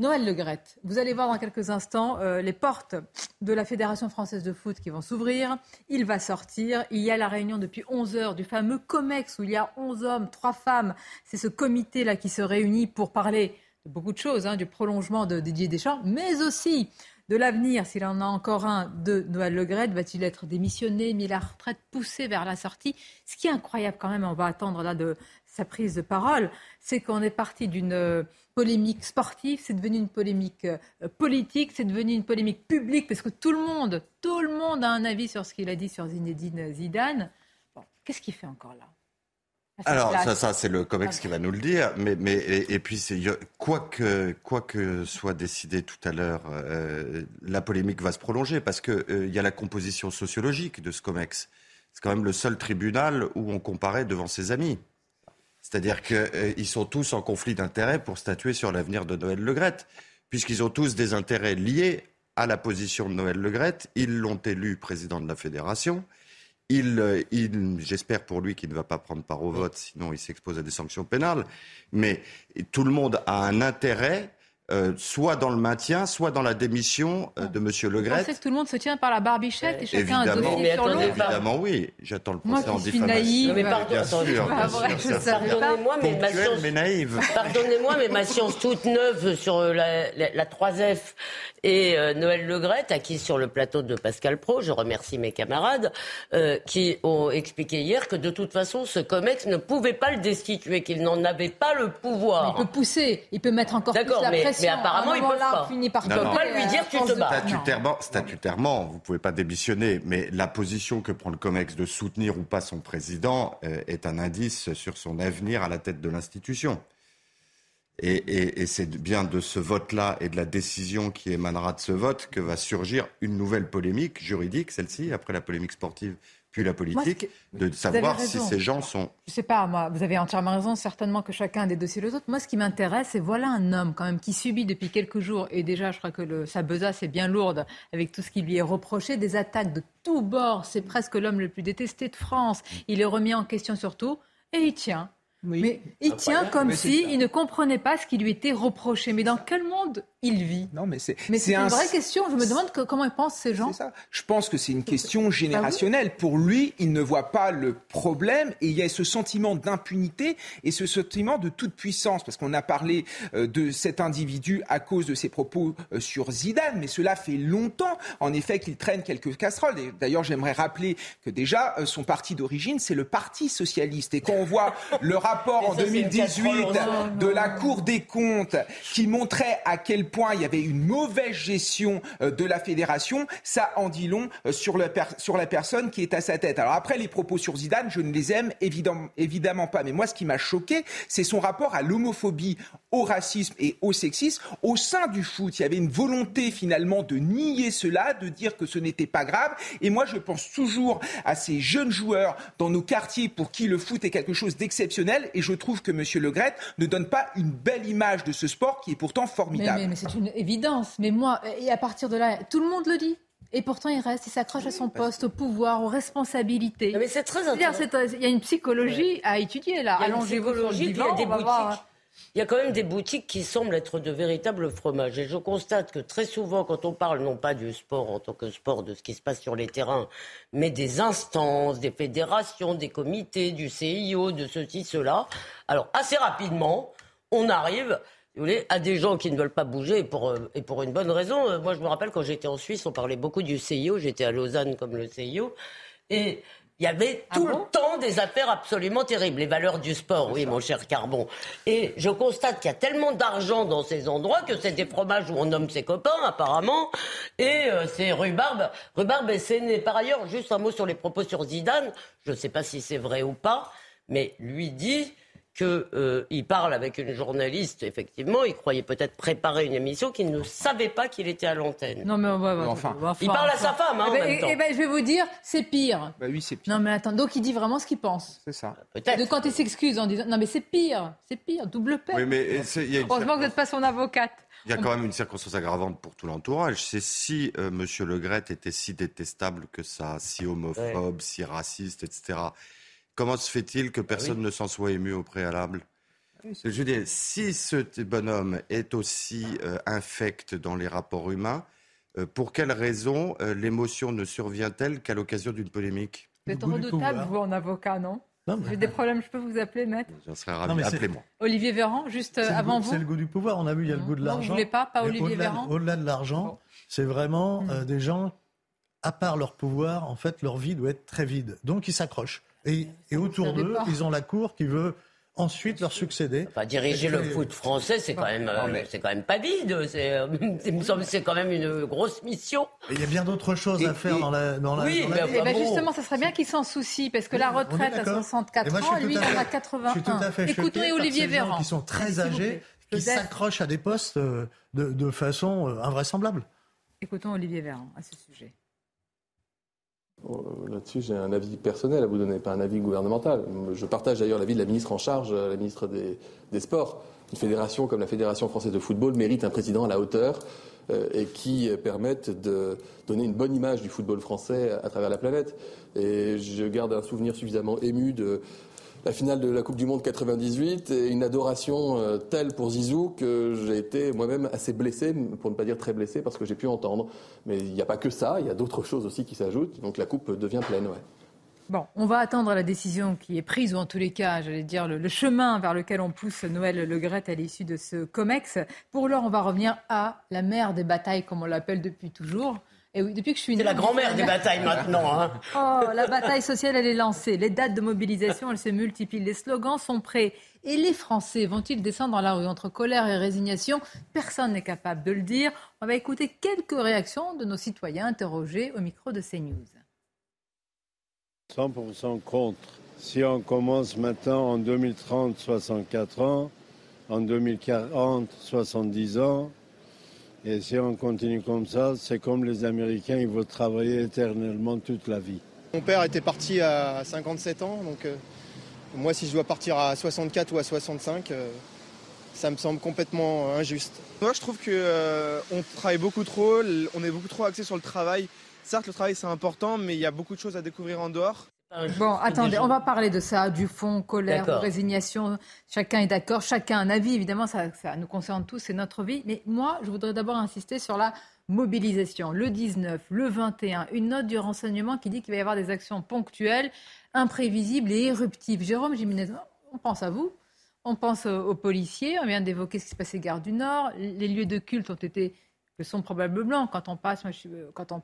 Noël Legrette, vous allez voir dans quelques instants euh, les portes de la Fédération française de foot qui vont s'ouvrir. Il va sortir. Il y a la réunion depuis 11 heures du fameux COMEX où il y a 11 hommes, 3 femmes. C'est ce comité-là qui se réunit pour parler de beaucoup de choses, hein, du prolongement de Didier Deschamps, mais aussi de l'avenir, s'il en a encore un, de Noël Legrette. Va-t-il être démissionné, mis la retraite, poussé vers la sortie? Ce qui est incroyable quand même, on va attendre là de sa prise de parole, c'est qu'on est parti d'une euh, polémique sportive, c'est devenu une polémique euh, politique, c'est devenu une polémique publique, parce que tout le monde, tout le monde a un avis sur ce qu'il a dit sur Zinedine Zidane. qu'est-ce qu'il fait encore là? Alors ça, ça c'est le COMEX qui va nous le dire, mais, mais et, puis quoi que quoi que soit décidé tout à l'heure, euh, la polémique va se prolonger parce que il y a la composition sociologique de ce COMEX. C'est quand même le seul tribunal où on comparait devant ses amis. C'est-à-dire qu'ils euh, sont tous en conflit d'intérêts pour statuer sur l'avenir de Noël Legrette, puisqu'ils ont tous des intérêts liés à la position de Noël Legrette. Ils l'ont élu président de la fédération. Il, euh, il, J'espère pour lui qu'il ne va pas prendre part au vote, sinon il s'expose à des sanctions pénales. Mais tout le monde a un intérêt euh, soit dans le maintien, soit dans la démission euh, de M. Le Gret. que tout le monde se tient par la barbichette et chacun a un dossier sur l'autre Évidemment, oui. J'attends le procès en diffamation. Naïve. Mais pardon, Pardonnez-moi, mais, ma science... mais naïve. Pardonnez-moi, mais ma science toute neuve sur euh, la, la, la 3F et Noël Legrette, acquis sur le plateau de Pascal Pro, je remercie mes camarades, euh, qui ont expliqué hier que de toute façon, ce COMEX ne pouvait pas le destituer, qu'il n'en avait pas le pouvoir. il peut pousser, il peut mettre encore plus la pression mais apparemment, il ne peut pas. Finit par ne peut pas lui dire tu te bats. Statutairement, statutairement, vous ne pouvez pas démissionner, mais la position que prend le COMEX de soutenir ou pas son président euh, est un indice sur son avenir à la tête de l'institution. Et, et, et c'est bien de ce vote-là et de la décision qui émanera de ce vote que va surgir une nouvelle polémique juridique, celle-ci, après la polémique sportive puis la politique, de savoir si ces gens sont... Je ne sais pas, moi, vous avez entièrement raison, certainement que chacun des dossiers les autres. Moi, ce qui m'intéresse, c'est voilà un homme quand même qui subit depuis quelques jours, et déjà, je crois que le, sa besace est bien lourde avec tout ce qui lui est reproché, des attaques de tous bords. C'est presque l'homme le plus détesté de France. Il est remis en question surtout, et il tient. Mais il tient comme si il ne comprenait pas ce qui lui était reproché. Mais dans quel monde il vit? Non, mais c'est c'est une vraie question. Je me demande comment ils pensent ces gens. Ça. Je pense que c'est une question générationnelle. Pour lui, il ne voit pas le problème et il y a ce sentiment d'impunité et ce sentiment de toute puissance. Parce qu'on a parlé euh, de cet individu à cause de ses propos euh, sur Zidane, mais cela fait longtemps, en effet, qu'il traîne quelques casseroles. D'ailleurs, j'aimerais rappeler que déjà, euh, son parti d'origine, c'est le Parti socialiste. Et quand on voit le rapport en 2018 de la Cour des comptes qui montrait à quel point il y avait une mauvaise gestion euh, de la fédération, ça en dit long euh, sur, le sur la personne qui est à sa tête. Alors après, les propos sur Zidane, je ne les aime évidemment, évidemment pas. Mais moi, ce qui m'a choqué, c'est son rapport à l'homophobie, au racisme et au sexisme au sein du foot. Il y avait une volonté finalement de nier cela, de dire que ce n'était pas grave. Et moi, je pense toujours à ces jeunes joueurs dans nos quartiers pour qui le foot est quelque chose d'exceptionnel. Et je trouve que M. Le Gret ne donne pas une belle image de ce sport qui est pourtant formidable. Mais, c'est une évidence. Mais moi, et à partir de là, tout le monde le dit. Et pourtant, il reste, il s'accroche à son poste, au pouvoir, aux responsabilités. Mais c'est très intéressant. Il y a une psychologie à étudier là. Allongez-vous sur le divan, il y a des boutiques. Il y a quand même des boutiques qui semblent être de véritables fromages. Et je constate que très souvent, quand on parle non pas du sport en tant que sport, de ce qui se passe sur les terrains, mais des instances, des fédérations, des comités, du CIO, de ceci, cela, alors assez rapidement, on arrive vous voulez, à des gens qui ne veulent pas bouger et pour, euh, et pour une bonne raison. Euh, moi, je me rappelle quand j'étais en Suisse, on parlait beaucoup du CIO. J'étais à Lausanne comme le CIO. Et il y avait ah tout le temps des affaires absolument terribles. Les valeurs du sport, oui, mon cher Carbon. Et je constate qu'il y a tellement d'argent dans ces endroits que c'est des fromages où on nomme ses copains, apparemment. Et euh, c'est rhubarbe. Rhubarbe, et c'est par ailleurs, juste un mot sur les propos sur Zidane. Je ne sais pas si c'est vrai ou pas, mais lui dit qu'il euh, parle avec une journaliste, effectivement, il croyait peut-être préparer une émission qu'il ne savait pas qu'il était à l'antenne. Non, mais on va, enfin, il parle à sa femme, hein, eh en ben, même temps. Eh ben, je vais vous dire, c'est pire. Bah oui, c'est pire. Non, mais attends, donc il dit vraiment ce qu'il pense. C'est ça. Peut-être. De quand il s'excuse en disant, non, mais c'est pire, c'est pire, double peine. Oui, mais il y a une Heureusement que vous n'êtes pas son avocate. Il y a quand même une circonstance aggravante pour tout l'entourage. C'est si euh, Monsieur Le Gret était si détestable que ça, si homophobe, si raciste, etc. Comment se fait-il que personne ne s'en soit ému au préalable Je veux dire, si ce bonhomme est aussi euh, infect dans les rapports humains, euh, pour quelle raison euh, l'émotion ne survient-elle qu'à l'occasion d'une polémique? Vous êtes redoutable, vous, en avocat, non? J'ai des problèmes, je peux vous appeler, maître? J'en serais ravi. Appelez-moi. Olivier Véran, juste euh, avant goût- vous C'est le goût du pouvoir. On a vu, il y a le goût de Non, l'argent. vous voulez pas, pas Olivier au-delà- Véran? Au-delà de l'argent, c'est vraiment Mm. euh, des gens, à part leur pouvoir, en fait, leur vie doit être très vide. Donc ils s'accrochent. Et, et autour d'eux, ils ont la cour qui veut ensuite leur succéder. Enfin, diriger Et le foot français, c'est quand même, euh, c'est quand même pas vide. C'est, euh, il me semble, que c'est quand même une grosse mission. Et il y a bien d'autres choses à faire dans la, dans la, Oui, dans la mais vie. Eh ben justement, ça serait bien qu'il s'en soucie, parce que la retraite à d'accord. 64 Et moi, je suis ans, lui, il à en a Je 81. suis tout à fait Écoutons par Olivier Véran. qui sont très âgés, qui s'accrochent à des postes euh, de, de façon invraisemblable. Écoutons Olivier Véran à ce sujet. Euh, Là-dessus, j'ai un avis personnel à vous donner, pas un avis gouvernemental. Je partage d'ailleurs l'avis de la ministre en charge, la ministre des, Sports. Une fédération comme la Fédération française de football mérite un président à la hauteur euh, et qui permette de donner une bonne image du football français à travers la planète. Et je garde un souvenir suffisamment ému de la finale de la Coupe du Monde 98 et une adoration euh, telle pour Zizou que j'ai été moi-même assez blessé, pour ne pas dire très blessé, parce que j'ai pu entendre. Mais il n'y a pas que ça, il y a d'autres choses aussi qui s'ajoutent. Donc la coupe devient pleine, ouais. Bon, on va attendre la décision qui est prise, ou en tous les cas, j'allais dire, le, chemin vers lequel on pousse Noël Le Gret à l'issue de ce COMEX. Pour l'heure, on va revenir à la mère des batailles, comme on l'appelle depuis toujours. Et oui, depuis que je suis C'est la grand-mère des batailles maintenant. Hein. Oh, la bataille sociale, elle est lancée. Les dates de mobilisation, elles se multiplient. Les slogans sont prêts. Et les Français vont-ils descendre dans la rue entre colère et résignation? Personne n'est capable de le dire. On va écouter quelques réactions de nos citoyens interrogés au micro de CNews. 100% contre. Si on commence maintenant en 2030, 64 ans, en 2040, 70 ans, et si on continue comme ça, c'est comme les Américains, ils vont travailler éternellement toute la vie. Mon père était parti à 57 ans, donc euh, moi si je dois partir à 64 ou à 65, euh, ça me semble complètement injuste. Moi je trouve qu'on euh, travaille beaucoup trop, on est beaucoup trop axé sur le travail. Certes le travail c'est important, mais il y a beaucoup de choses à découvrir en dehors. Bon, attendez, on va parler de ça, du fond, colère, résignation. Chacun est d'accord, chacun a un avis. Évidemment, ça, ça nous concerne tous, c'est notre vie. Mais moi, je voudrais d'abord insister sur la mobilisation. Le 19, le 21, une note du renseignement qui dit qu'il va y avoir des actions ponctuelles, imprévisibles et éruptives. Jérôme Jiménez, on pense à vous. On pense aux aux policiers. On vient d'évoquer ce qui se passait Gare du Nord. Les lieux de culte ont été le sont probablement quand on passe,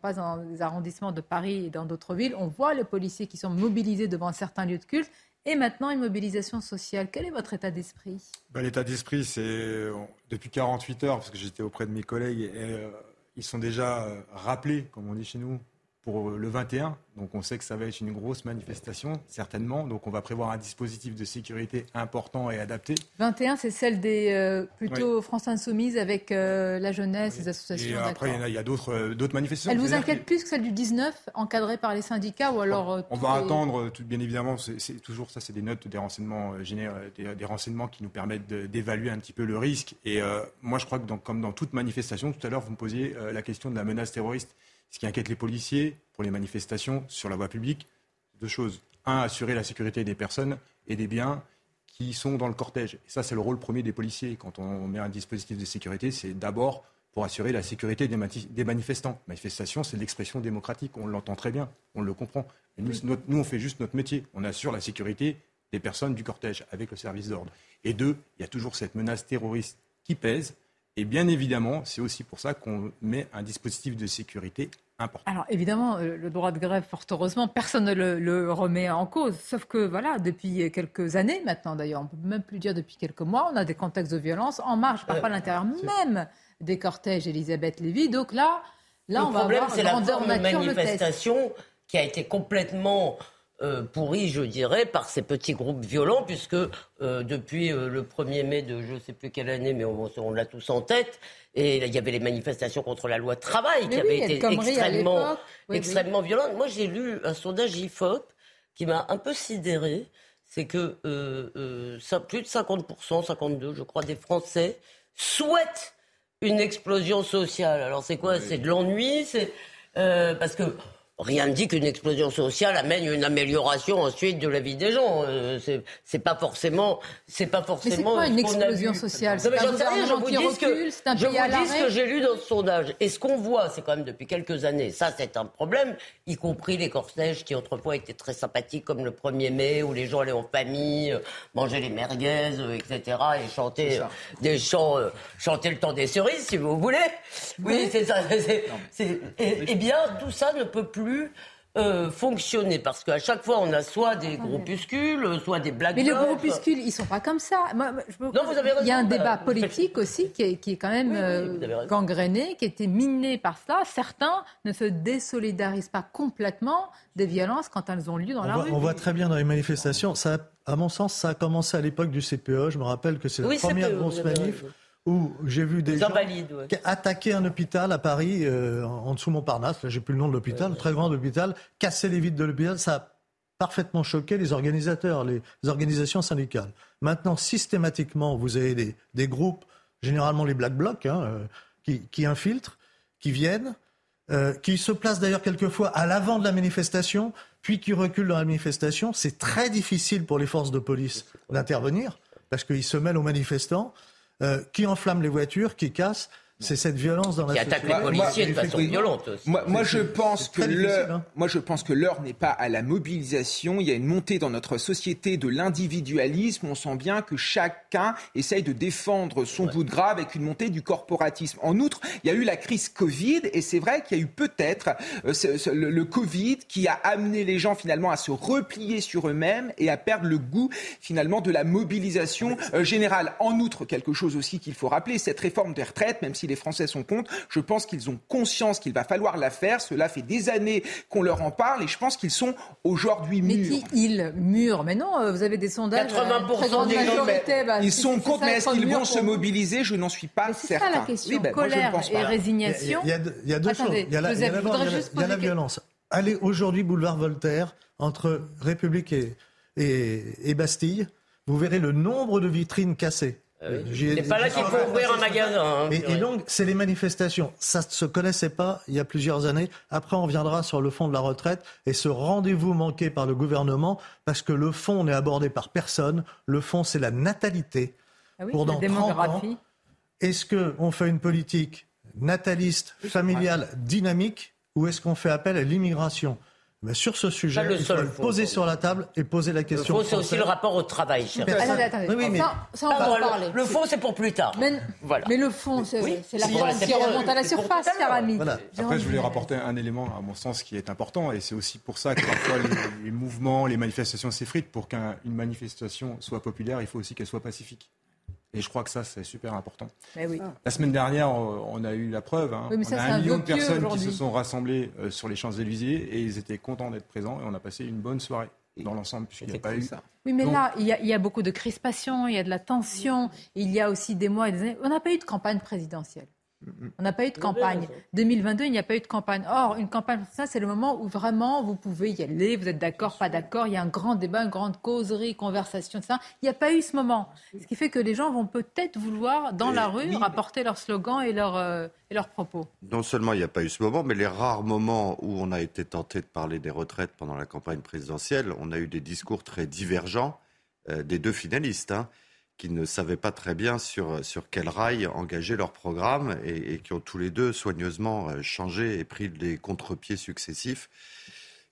passe dans les arrondissements de Paris et dans d'autres villes, on voit les policiers qui sont mobilisés devant certains lieux de culte Et maintenant, une mobilisation sociale. Quel est votre état d'esprit? Ben, L'état d'esprit, c'est depuis 48 heures, parce que j'étais auprès de mes collègues, euh, ils sont déjà euh, rappelés, comme on dit chez nous, pour le 21. Donc on sait que ça va être une grosse manifestation, certainement. Donc on va prévoir un dispositif de sécurité important et adapté. 21, c'est celle des euh, plutôt France Insoumise avec euh, la jeunesse, les associations. Et après, il y a, d'autres, euh, d'autres manifestations. Elle vous inquiète plus que celle du 19, encadrée par les syndicats ou alors On va attendre, tout, bien évidemment, c'est, toujours ça, c'est des notes, des renseignements généraux, des, renseignements qui nous permettent d'évaluer un petit peu le risque. Et moi, je crois que comme dans toute manifestation, tout à l'heure, vous me posiez la question de la menace terroriste. Ce qui inquiète les policiers pour les manifestations sur la voie publique, deux choses. Un, assurer la sécurité des personnes et des biens qui sont dans le cortège. Et ça, c'est le rôle premier des policiers. Quand on met un dispositif de sécurité, c'est d'abord pour assurer la sécurité des, des manifestants. Manifestation, c'est l'expression démocratique. On l'entend très bien, on le comprend. nous, nous, on fait juste notre métier. On assure la sécurité des personnes du cortège avec le service d'ordre. Et deux, il y a toujours cette menace terroriste qui pèse. Et bien évidemment, c'est aussi pour ça qu'on met un dispositif de sécurité important. Alors évidemment, euh, le droit de grève, fort heureusement, personne ne le, remet en cause. Sauf que voilà, depuis quelques années maintenant d'ailleurs, on peut même plus dire depuis quelques mois, on a des contextes de violence en marche, parfois à euh, l'intérieur même des cortèges Elisabeth Lévy. Donc là, là le on problème, va c'est la forme de manifestation qui a été complètement euh, pourrie, je dirais, par ces petits groupes violents, puisque depuis le 1er mai de je ne sais plus quelle année, mais on l'a tous en tête, et il y avait les manifestations contre la loi travail qui avaient été extrêmement, extrêmement violentes. Moi, j'ai lu un sondage IFOP qui m'a un peu sidéré. C'est que euh, euh, plus de 50%, 52, je crois, des Français souhaitent une explosion sociale. Alors c'est quoi? C'est de l'ennui? C'est euh, parce que Rien ne dit qu'une explosion sociale amène une amélioration ensuite de la vie des gens. Euh, c'est pas forcément, c'est pas forcément. Mais c'est quoi une explosion sociale C'est un gouvernement qui recule, c'est un pays Je vous dis ce que j'ai lu dans ce sondage. Et ce qu'on voit, c'est quand même depuis quelques années, ça c'est un problème, y compris les cortèges qui autrefois étaient très sympathiques, comme le 1er mai, où les gens allaient en famille, euh, manger les merguez, euh, etc., et chanter des chants, chanter le temps des cerises, si vous voulez. Oui, c'est ça. eh bien, tout ça ne peut plus euh, fonctionner parce qu'à chaque fois on a soit des groupuscules, soit des black Mais les groupuscules, ils sont pas comme ça. Il y a un débat politique aussi qui est, qui est quand même euh, gangréné, qui a été miné par cela. Certains ne se désolidarisent pas complètement des violences quand elles ont lieu dans la rue. On voit très bien dans les manifestations. Ça, à mon sens, ça a commencé à l'époque du CPE. Je me rappelle que c'est la première CPE, grosse manif où j'ai vu des gens attaquer un hôpital à Paris, euh, en dessous Montparnasse, là j'ai plus le nom de l'hôpital, très grand hôpital, casser les vitres de l'hôpital, ça a parfaitement choqué les organisateurs, les organisations syndicales. Maintenant, systématiquement, vous avez des, des groupes, généralement les Black Blocs, hein, euh, qui, qui, infiltrent, qui viennent, euh, qui se placent d'ailleurs quelquefois à l'avant de la manifestation, puis qui reculent dans la manifestation. C'est très difficile pour les forces de police d'intervenir, parce qu'ils se mêlent aux manifestants. Euh, qui enflamme les voitures, qui cassent. C'est cette violence dans la société. Qui attaque les policiers de façon violente. Moi, moi, je pense que l'heure, hein. moi, je pense que l'heure n'est pas à la mobilisation. Il y a une montée dans notre société de l'individualisme. On sent bien que chacun essaye de défendre son bout de gras avec une montée du corporatisme. En outre, il y a eu la crise Covid et c'est vrai qu'il y a eu peut-être euh, le, Covid qui a amené les gens finalement à se replier sur eux-mêmes et à perdre le goût finalement de la mobilisation euh, générale. En outre, quelque chose aussi qu'il faut rappeler, cette réforme des retraites, même si les Français sont contre. Je pense qu'ils ont conscience qu'il va falloir la faire. Cela fait des années qu'on leur en parle et je pense qu'ils sont aujourd'hui mûrs. Mais qui ils mûrs? Mais non, euh, vous avez des sondages. 80% euh, des majorité, bah, ils sont contre, mais est-ce qu'ils vont se mobiliser? Je n'en suis pas certain. C'est ça la question. Ben, colère et résignation. Il y, a, deux choses. Il y a la, violence. Allez aujourd'hui boulevard Voltaire entre République et, et Bastille. Vous verrez le nombre de vitrines cassées. Euh, c'est pas là qu'il faut ouvrir un magasin. Hein, et, donc, c'est les manifestations. Ça ne se connaissait pas il y a plusieurs années. Après, on viendra sur le fond de la retraite et ce rendez-vous manqué par le gouvernement, parce que le fond n'est abordé par personne. Le fond, c'est la natalité. Ah pour dans 30 ans, est-ce qu'on fait une politique nataliste, familiale, dynamique, ou est-ce qu'on fait appel à l'immigration? Mais sur ce sujet, il faut le poser sur la table et poser la question. Le fond, c'est aussi le rapport au travail, cher. Attendez, attendez. Oui, oui, mais- ça, ça, on va en parler. Le fond, c'est pour plus tard. Mais, Voilà. mais le fond, c'est la c'est qui remonte à la surface, tout à cher l'heure. ami. Après, je voulais rapporter un élément, à mon sens, qui est important, et c'est aussi pour ça que parfois les, les mouvements, les manifestations s'effritent. Pour qu'une manifestation soit populaire, il faut aussi qu'elle soit pacifique. Et je crois que ça, c'est super important. Mais oui. La semaine dernière, on a eu la preuve. hein. Oui, mais ça, on a un un million de personnes qui se sont rassemblées euh, sur les Champs-Élysées et ils étaient contents d'être présents et on a passé une bonne soirée dans l'ensemble, puisqu'il n'y a pas eu ça. Oui, mais Donc, là, il y, a, il y a beaucoup de crispation, il y a de la tension, il y a aussi des mois et des années. On n'a pas eu de campagne présidentielle. On n'a pas eu de campagne. 2022, il n'y a pas eu de campagne. Or, une campagne, ça, c'est le moment où vraiment vous pouvez y aller, vous êtes d'accord, pas d'accord, il y a un grand débat, une grande causerie, conversation, ça. Il n'y a pas eu ce moment. Ce qui fait que les gens vont peut-être vouloir, dans Et la rue, oui, rapporter leurs slogans et leurs, euh, et leurs propos. Non seulement il n'y a pas eu ce moment, mais les rares moments où on a été tenté de parler des retraites pendant la campagne présidentielle, on a eu des discours très divergents euh, des deux finalistes, hein, qui ne savaient pas très bien sur, sur quel rail engager leur programme et, et qui ont tous les deux soigneusement euh, changé et pris des contre-pieds successifs.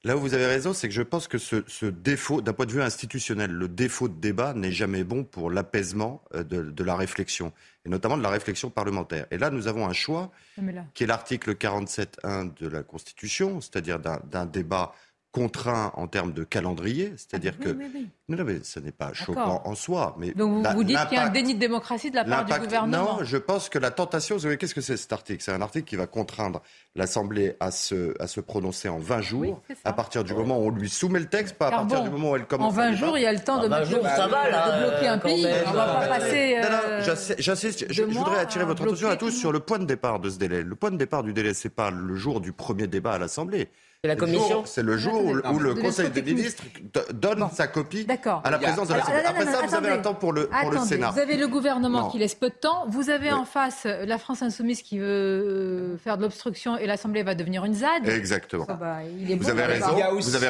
Là où vous avez raison, c'est que je pense que ce, ce défaut, d'un point de vue institutionnel, le défaut de débat n'est jamais bon pour l'apaisement euh, de, de la réflexion, et notamment de la réflexion parlementaire. Et là, nous avons un choix là, qui est l'article 47.1 de la Constitution, c'est-à-dire d'un débat contraint en termes de calendrier, c'est-à-dire oui, que... oui, oui. Non, mais ce n'est pas choquant en soi, mais... Donc vous, la- vous dites qu'il y a un déni de démocratie de la part du gouvernement. Non, je pense que la tentation, vous savez, qu'est-ce que c'est cet article? C'est un article qui va contraindre l'Assemblée à se, à se prononcer en 20 jours, à partir du moment où on lui soumet le texte, pas à partir bon, du moment où elle commence En 20 le débat. jours, il y a le temps de, Ah, 20 mettre- jours, ça va, là, de bloquer un euh, pays. même. On va pas passer. Non, non, euh, j'insiste- je, je voudrais attirer votre attention à tous sur le point de départ de ce délai. Le point de départ du délai, c'est pas le jour du premier débat à l'Assemblée. C'est la Le commission jour- C'est le jour où, le de Conseil des ministres do- donne sa copie D'accord. à la présidence de l'Assemblée. non, Après non, ça, vous avez un temps pour le, pour le Attendez, Sénat. Vous avez le gouvernement Non. qui laisse peu de temps. Vous avez Oui. en face euh, la France insoumise qui veut euh, faire de l'obstruction et l'Assemblée va devenir une ZAD. Exactement. Ça va, il est Vous bon, avez raison. aussi- Vous avez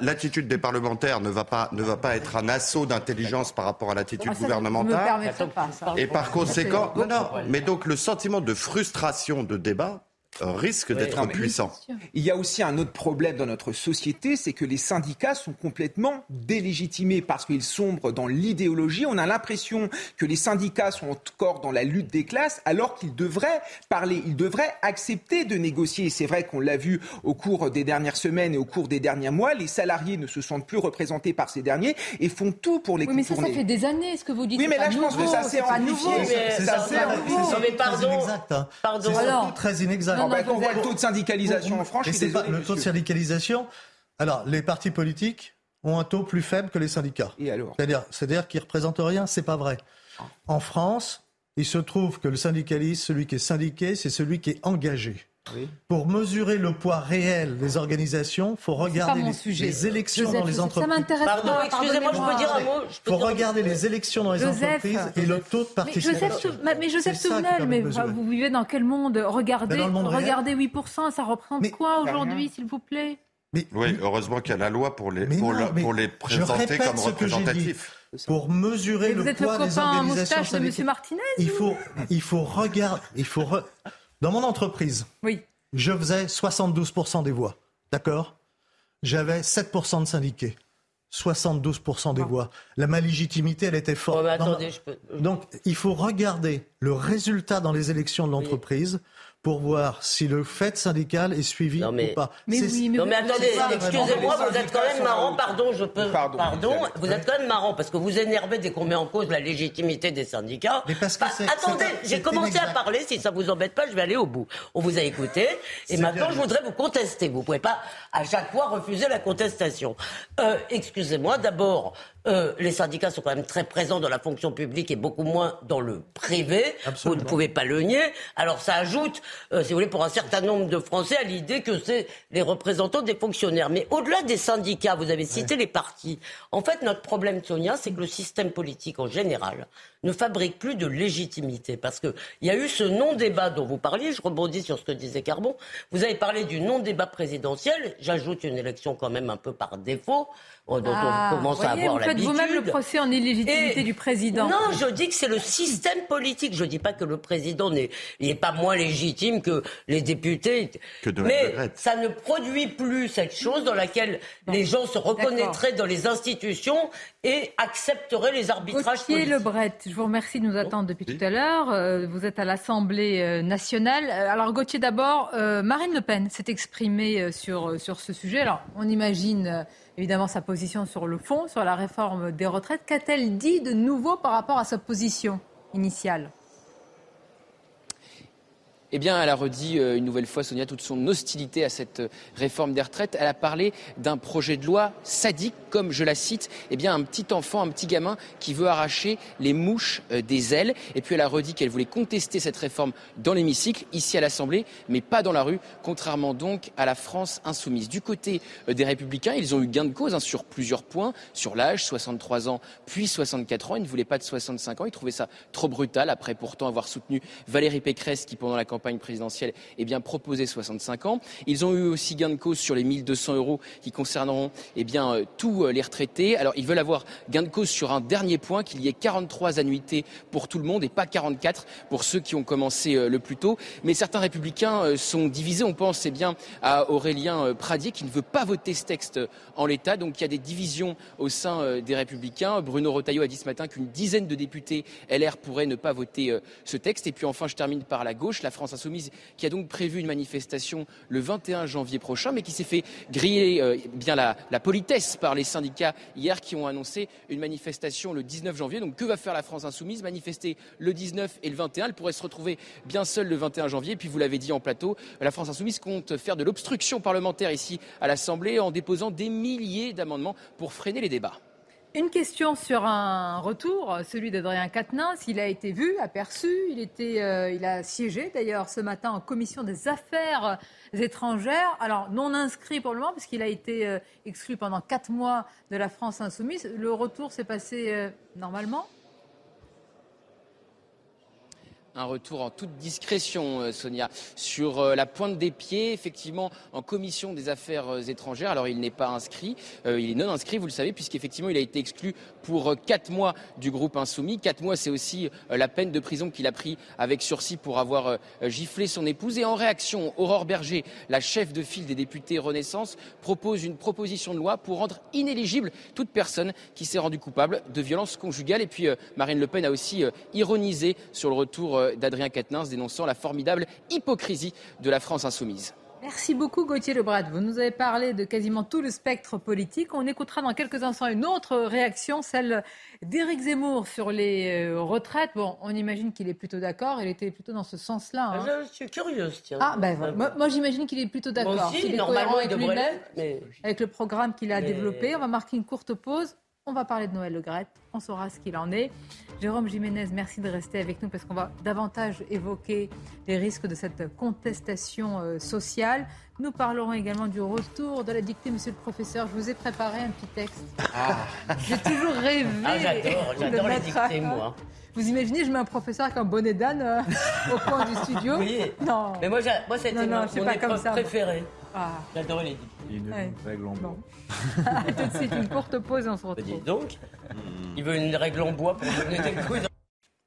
L'attitude des parlementaires ne va pas ne va pas être un assaut d'intelligence par rapport à l'attitude Ah, me gouvernementale. permettrai pas ça. Et par conséquent, non. Mais donc le sentiment de frustration de débat risque d'être puissant. Il y a aussi un autre problème dans notre société, c'est que les syndicats sont complètement délégitimés parce qu'ils sombrent dans l'idéologie. On a l'impression que les syndicats sont encore dans la lutte des classes alors qu'ils devraient parler, ils devraient accepter de négocier. Et C'est vrai qu'on l'a vu au cours des dernières semaines et au cours des derniers mois, les salariés ne se sentent plus représentés par ces derniers et font tout pour les Oui, mais ça, ça fait des années ce que vous dites. Oui, mais pas là, je pense que ça s'est amplifié. C'est ça, ça, mais pardon. très inexact. hein. Pardon. C'est très inexact. Ah bah, quand on voit le taux de syndicalisation en France, c'est pas le taux de syndicalisation. Alors, les partis politiques ont un taux plus faible que les syndicats. C'est-à-dire, c'est-à-dire qu'ils représentent rien. C'est pas vrai. En France, il se trouve que le syndicaliste, celui qui est syndiqué, c'est celui qui est engagé. Oui. Pour mesurer le poids réel des organisations, faut C'est pas regarder les, sujet. les élections Joseph, dans les ça entreprises. m'intéresse Pardon, excusez-moi, je peux dire un mot Je peux faut regarder les élections dans les Joseph. entreprises et le taux de Mais participation. Joseph, mais Joseph ça Souvenel, mais vous vivez dans quel monde Regardez, Ben, dans le monde regardez 8%, ça représente Mais- quoi aujourd'hui, s'il vous plaît Mais- Oui, heureusement qu'il y a la loi pour les, pour, non, le- mais pour les présenter comme représentatifs. Pour mesurer Mais le Vous êtes le poids des organisations moustache de M. syndicales. Martinez Il faut, il faut regarder, il faut re- dans mon entreprise, Oui. je faisais 72% des voix, d'accord? J'avais 7% de syndiqués, 72% des voix. La, ma légitimité, elle était forte. Oh, Dans je peux. Donc, il faut regarder le résultat dans les élections de l'entreprise pour voir si le fait syndical est suivi Non, mais- ou pas. Mais C'est- oui, mais Non mais attendez, excusez-moi, vous êtes quand même marrant, pardon, je peux, Pardon. pardon, vous êtes quand même marrant parce que vous énervez dès qu'on met en cause la légitimité des syndicats. Mais parce que Bah, c'est- attendez, j'ai commencé à parler, si ça vous embête pas, je vais aller au bout. On vous a écouté et maintenant je voudrais vous contester. Vous pouvez pas à chaque fois refuser la contestation. Euh, excusez-moi, d'abord, euh, les syndicats sont quand même très présents dans la fonction publique et beaucoup moins dans le privé. Absolument. Vous ne pouvez pas le nier. Alors ça ajoute, euh, si vous voulez, pour un certain nombre de Français à l'idée que c'est les représentants des fonctionnaires. Mais au-delà des syndicats, vous avez cité les partis. En fait, notre problème, Sonia, c'est que le système politique en général ne fabrique plus de légitimité. Parce qu'il y a eu ce non-débat dont vous parliez, je rebondis sur ce que disait Carbon. Vous avez parlé du non-débat présidentiel, j'ajoute une élection quand même un peu par défaut, dont Ah, on commence voyez, à avoir vous faites vous-même le procès en illégitimité du président. Non, je dis que c'est le système politique. Je dis pas que le président n'est pas moins légitime que les députés. Que de Mais ça ne produit plus cette chose dans laquelle les gens se reconnaîtraient dans les institutions et accepteraient les arbitrages Gauthier Lebret, je vous remercie de nous attendre depuis tout à l'heure. Euh, vous êtes à l'Assemblée euh, nationale. Euh, alors Gauthier, d'abord, Marine Le Pen s'est exprimée sur, sur ce sujet. Alors on imagine évidemment sa position sur le fond, sur la réforme des retraites. Qu'a-t-elle dit de nouveau par rapport à sa position initiale? Eh bien, elle a redit euh, une nouvelle fois, Sonia, toute son hostilité à cette euh, réforme des retraites. Elle a parlé d'un projet de loi sadique, comme je la cite, eh bien, un petit enfant, un petit gamin qui veut arracher les mouches euh, des ailes. Et puis, elle a redit qu'elle voulait contester cette réforme dans l'hémicycle, ici à l'Assemblée, mais pas dans la rue, contrairement donc à la France insoumise. Du côté des Républicains, ils ont eu gain de cause hein, sur plusieurs points, sur l'âge, 63 ans, puis 64 ans. Ils ne voulaient pas de 65 ans. Ils trouvaient ça trop brutal, après pourtant avoir soutenu Valérie Pécresse, qui, pendant la campagne présidentielle, eh bien, proposé 65 ans. Ils ont eu aussi gain de cause sur les 1200 euros qui concerneront eh bien, euh, tous euh, les retraités. Alors, ils veulent avoir gain de cause sur un dernier point, qu'il y ait 43 annuités pour tout le monde et pas 44 pour ceux qui ont commencé euh, le plus tôt. Mais certains républicains sont divisés. On pense eh bien, à Aurélien Pradier qui ne veut pas voter ce texte en l'état. Donc, il y a des divisions au sein des républicains. Bruno Retailleau a dit ce matin qu'une dizaine de députés LR pourraient ne pas voter ce texte. Et puis enfin, je termine par la gauche. La France Insoumise qui a donc prévu une manifestation le 21 janvier prochain, mais qui s'est fait griller euh, bien la, politesse par les syndicats hier qui ont annoncé une manifestation le 19 janvier. Donc que va faire la France Insoumise? Manifester le 19 et le 21. Elle pourrait se retrouver bien seule le 21 janvier. Et puis vous l'avez dit en plateau, la France Insoumise compte faire de l'obstruction parlementaire ici à l'Assemblée en déposant des milliers d'amendements pour freiner les débats. Une question sur un retour, celui d'Adrien Quatennens. Il a été vu, aperçu. Il, était, euh, il a siégé d'ailleurs ce matin en commission des affaires étrangères. Alors, non inscrit pour le moment, puisqu'il a été euh, exclu pendant quatre mois de la France insoumise. Le retour s'est passé euh, normalement? Un retour en toute discrétion, euh, Sonia, sur euh, la pointe des pieds, effectivement, en commission des affaires euh, étrangères. Alors, il n'est pas inscrit, il est non inscrit, vous le savez, puisqu'effectivement, il a été exclu pour quatre mois du groupe Insoumis. Quatre mois, c'est aussi la peine de prison qu'il a pris avec sursis pour avoir giflé son épouse. Et en réaction, Aurore Berger, la chef de file des députés Renaissance, propose une proposition de loi pour rendre inéligible toute personne qui s'est rendue coupable de violences conjugales. Et puis, Marine Le Pen a aussi ironisé sur le retour d'Adrien Quatennens dénonçant la formidable hypocrisie de la France insoumise. Merci beaucoup Gauthier Lebrat. Vous nous avez parlé de quasiment tout le spectre politique. On écoutera dans quelques instants une autre réaction, celle d'Éric Zemmour sur les euh, retraites. Bon, on imagine qu'il est plutôt d'accord. Il était plutôt dans ce sens-là. Hein. Je suis curieuse, tiens. Ah, ben Moi, j'imagine qu'il est plutôt d'accord. Moi aussi, normalement, il devrait Avec le programme qu'il a développé. On va marquer une courte pause. On va parler de Noël Le Gret, on saura ce qu'il en est. Jérôme Jiménez, merci de rester avec nous parce qu'on va davantage évoquer les risques de cette contestation euh, sociale. Nous parlerons également du retour de la dictée, monsieur le professeur. Je vous ai préparé un petit texte. Ah. J'ai toujours rêvé. Ah, j'adore, j'adore les dictées, moi. Vous imaginez, je mets un professeur avec un bonnet d'âne euh, au coin du studio Oui. Non. Mais moi, moi c'était mon, mon épreuve préférée. Ah. J'adorais les Il une règle en bois. tout de suite, une courte pause et on se retrouve. Dis donc, il veut une règle en bois pour donner des coups.